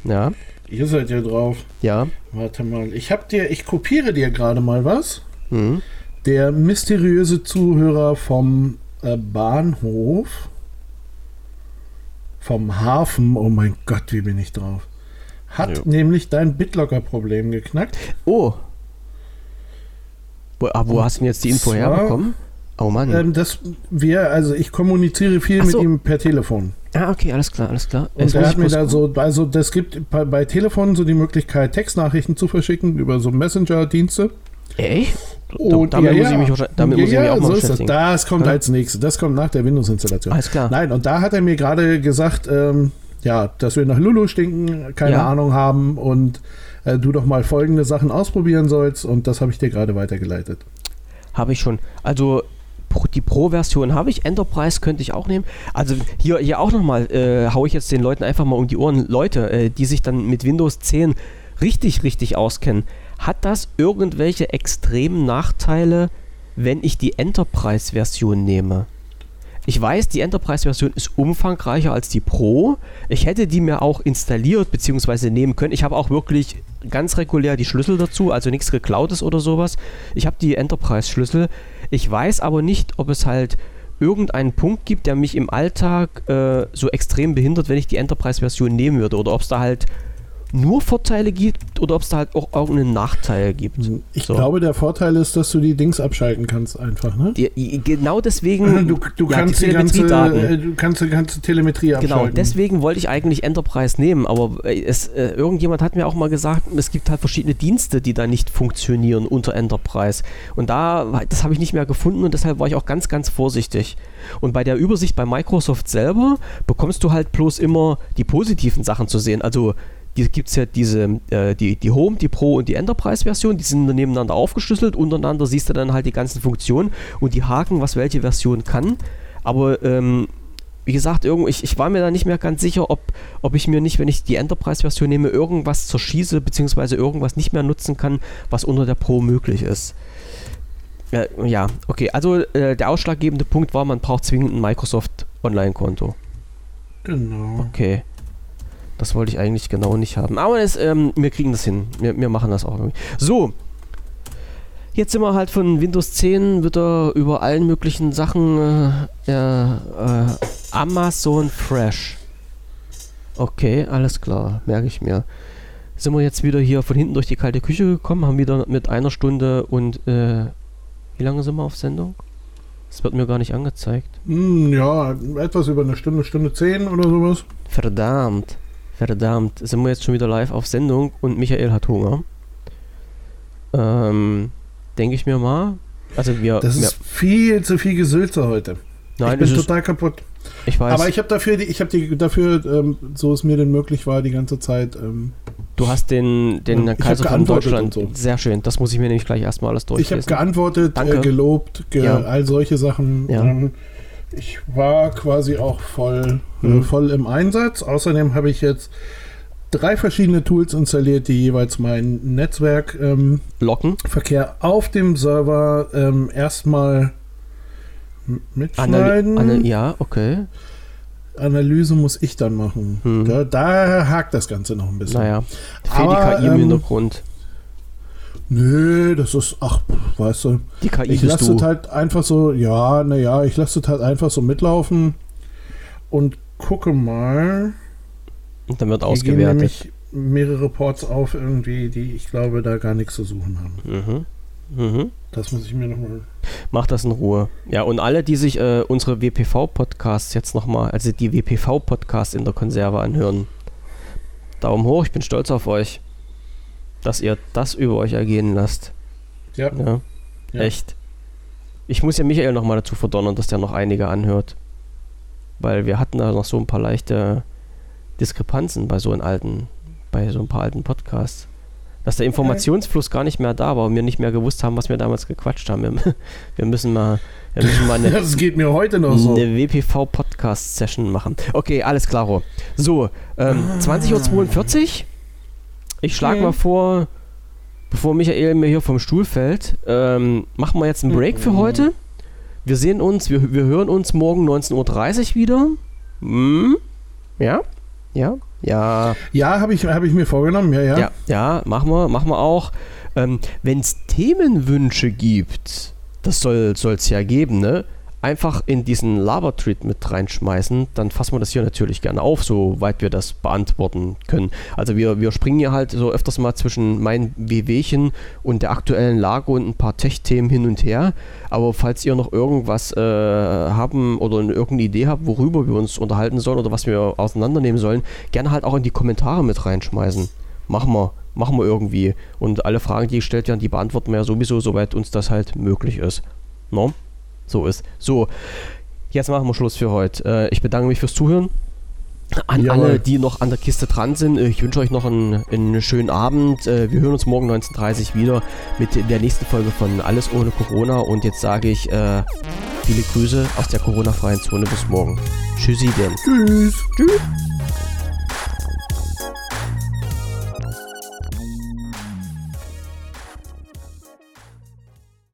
Ja. Ihr seid ja drauf. Ja. Warte mal, ich hab dir, ich kopiere dir gerade mal was. Hm. Der mysteriöse Zuhörer vom äh, Bahnhof vom Hafen, oh mein Gott, wie bin ich drauf, hat jo. nämlich dein BitLocker-Problem geknackt. Oh. Wo, ah, wo hast du denn jetzt die Info herbekommen? Oh Mann. Ähm, das, wir, also ich kommuniziere viel so. mit ihm per Telefon. Ah, okay, alles klar, alles klar. Und er hat mir da so, also das gibt bei, bei Telefonen so die Möglichkeit, Textnachrichten zu verschicken über so Messenger-Dienste. Echt? Und damit ja, muss ich mich, damit ja, muss ich mich auch mal so beschäftigen. Das. das kommt ja? als nächstes. Das kommt nach der Windows-Installation. Alles klar. Nein, und da hat er mir gerade gesagt, ähm, ja, dass wir nach Lulu stinken, keine Ahnung haben und äh, du doch mal folgende Sachen ausprobieren sollst. Und das habe ich dir gerade weitergeleitet. Habe ich schon. Also die Pro-Version habe ich, Enterprise könnte ich auch nehmen. Also hier, hier auch nochmal, äh, haue ich jetzt den Leuten einfach mal um die Ohren. Leute, äh, die sich dann mit Windows 10 richtig, richtig auskennen hat das irgendwelche extremen Nachteile, wenn ich die Enterprise-Version nehme. Ich weiß, die Enterprise-Version ist umfangreicher als die Pro. Ich hätte die mir auch installiert bzw. nehmen können. Ich habe auch wirklich ganz regulär die Schlüssel dazu, also nichts geklautes oder sowas. Ich habe die Enterprise-Schlüssel. Ich weiß aber nicht, ob es halt irgendeinen Punkt gibt, der mich im Alltag äh, so extrem behindert, wenn ich die Enterprise-Version nehmen würde. Oder ob es da halt nur Vorteile gibt oder ob es da halt auch irgendeinen Nachteil gibt. Ich so. glaube, der Vorteil ist, dass du die Dings abschalten kannst einfach, ne? Die, genau deswegen. (clears throat) Du, du ja, kannst die, die ganze, äh, du kannst die ganze Telemetrie genau, abschalten. Genau, deswegen wollte ich eigentlich Enterprise nehmen, aber äh, es, äh, irgendjemand hat mir auch mal gesagt, es gibt halt verschiedene Dienste, die da nicht funktionieren unter Enterprise. Und da, das habe ich nicht mehr gefunden und deshalb war ich auch ganz, ganz vorsichtig. Und bei der Übersicht bei Microsoft selber bekommst du halt bloß immer die positiven Sachen zu sehen. Also gibt es ja diese, äh, die, die Home, die Pro und die Enterprise-Version, die sind nebeneinander aufgeschlüsselt, untereinander siehst du dann halt die ganzen Funktionen und die Haken, was welche Version kann. Aber ähm, wie gesagt, irgend, ich, ich war mir da nicht mehr ganz sicher, ob, ob ich mir nicht, wenn ich die Enterprise-Version nehme, irgendwas zerschieße, beziehungsweise irgendwas nicht mehr nutzen kann, was unter der Pro möglich ist. Äh, ja, okay, also äh, der ausschlaggebende Punkt war, man braucht zwingend ein Microsoft Online-Konto. Genau. Okay. Das wollte ich eigentlich genau nicht haben. Aber es, ähm, wir kriegen das hin. Wir, wir machen das auch irgendwie. So. Jetzt sind wir halt von Windows 10 wieder über allen möglichen Sachen äh, äh, Amazon Fresh. Okay, alles klar. Merke ich mir. Sind wir jetzt wieder hier von hinten durch die kalte Küche gekommen, haben wieder mit einer Stunde und äh, wie lange sind wir auf Sendung? Das wird mir gar nicht angezeigt. Hm, ja, etwas über eine Stunde, Stunde 10 oder sowas. Verdammt. Verdammt, sind wir jetzt schon wieder live auf Sendung und Michael hat Hunger. Ähm, denke ich mir mal. Also wir. Das ist viel zu viel Gesülze heute. Nein, ich bin total kaputt. Ich weiß. Aber ich habe dafür, ich habe die dafür, ähm, so es mir denn möglich war, die ganze Zeit. Ähm, du hast den, den Kaiser von Deutschland. So. Sehr schön. Das muss ich mir nämlich gleich erstmal alles durchlesen. Ich habe geantwortet, äh, gelobt, ge ja. all solche Sachen. Ja. Ähm, ich war quasi auch voll, äh, mhm. voll im Einsatz. Außerdem habe ich jetzt drei verschiedene Tools installiert, die jeweils mein Netzwerk ähm, locken. Verkehr auf dem Server ähm, erstmal mitschneiden. Analy Ana ja, okay. Analyse muss ich dann machen. Mhm. Da, da, hakt das Ganze noch ein bisschen. Naja, fehlt die KI im ähm, Hintergrund. Nö, das ist, ach, weißt du. Die KI ich lasse es halt einfach so, ja, naja, ich lasse es halt einfach so mitlaufen und gucke mal. Und dann wird Hier ausgewertet. nämlich mehrere Ports auf irgendwie, die ich glaube, da gar nichts zu suchen haben. Mhm. Mhm. Das muss ich mir nochmal. Mach das in Ruhe. Ja, und alle, die sich äh, unsere WPV-Podcasts jetzt nochmal, also die WPV-Podcasts in der Konserve anhören, Daumen hoch, ich bin stolz auf euch dass ihr das über euch ergehen lasst. Ja. ja. ja. Echt. Ich muss ja Michael nochmal dazu verdonnern, dass der noch einige anhört. Weil wir hatten da noch so ein paar leichte Diskrepanzen bei so einem alten, bei so ein paar alten Podcasts. Dass der Informationsfluss gar nicht mehr da war und wir nicht mehr gewusst haben, was wir damals gequatscht haben. Wir, (laughs) müssen mal, wir müssen mal eine, (laughs) das geht mir heute noch so. eine WPV-Podcast-Session machen. Okay, alles klaro. So, ähm, ah. 20.42 Uhr. Ich schlage mal vor, bevor Michael mir hier vom Stuhl fällt, ähm, machen wir jetzt einen Break mhm. für heute. Wir sehen uns, wir, wir hören uns morgen 19.30 Uhr wieder. Hm? Ja? Ja? Ja. Ja, habe ich, hab ich mir vorgenommen, ja, ja. Ja, ja machen wir, machen wir auch. Ähm, Wenn es Themenwünsche gibt, das soll es ja geben, ne? Einfach in diesen Lava-Treat mit reinschmeißen, dann fassen wir das hier natürlich gerne auf, soweit wir das beantworten können. Also wir, wir springen hier halt so öfters mal zwischen meinen WWchen und der aktuellen Lage und ein paar Tech-Themen hin und her. Aber falls ihr noch irgendwas äh, haben oder irgendeine Idee habt, worüber wir uns unterhalten sollen oder was wir auseinandernehmen sollen, gerne halt auch in die Kommentare mit reinschmeißen. Machen wir machen wir irgendwie. Und alle Fragen, die gestellt werden, die beantworten wir ja sowieso, soweit uns das halt möglich ist. No? So ist. So, jetzt machen wir Schluss für heute. Äh, ich bedanke mich fürs Zuhören. An Jawohl. alle, die noch an der Kiste dran sind, ich wünsche euch noch einen, einen, schönen Abend. Äh, wir hören uns morgen 19.30 Uhr wieder mit der nächsten Folge von Alles ohne Corona. Und jetzt sage ich äh, viele Grüße aus der Corona-freien Zone bis morgen. Tschüssi denn. Tschüss. Tschüss.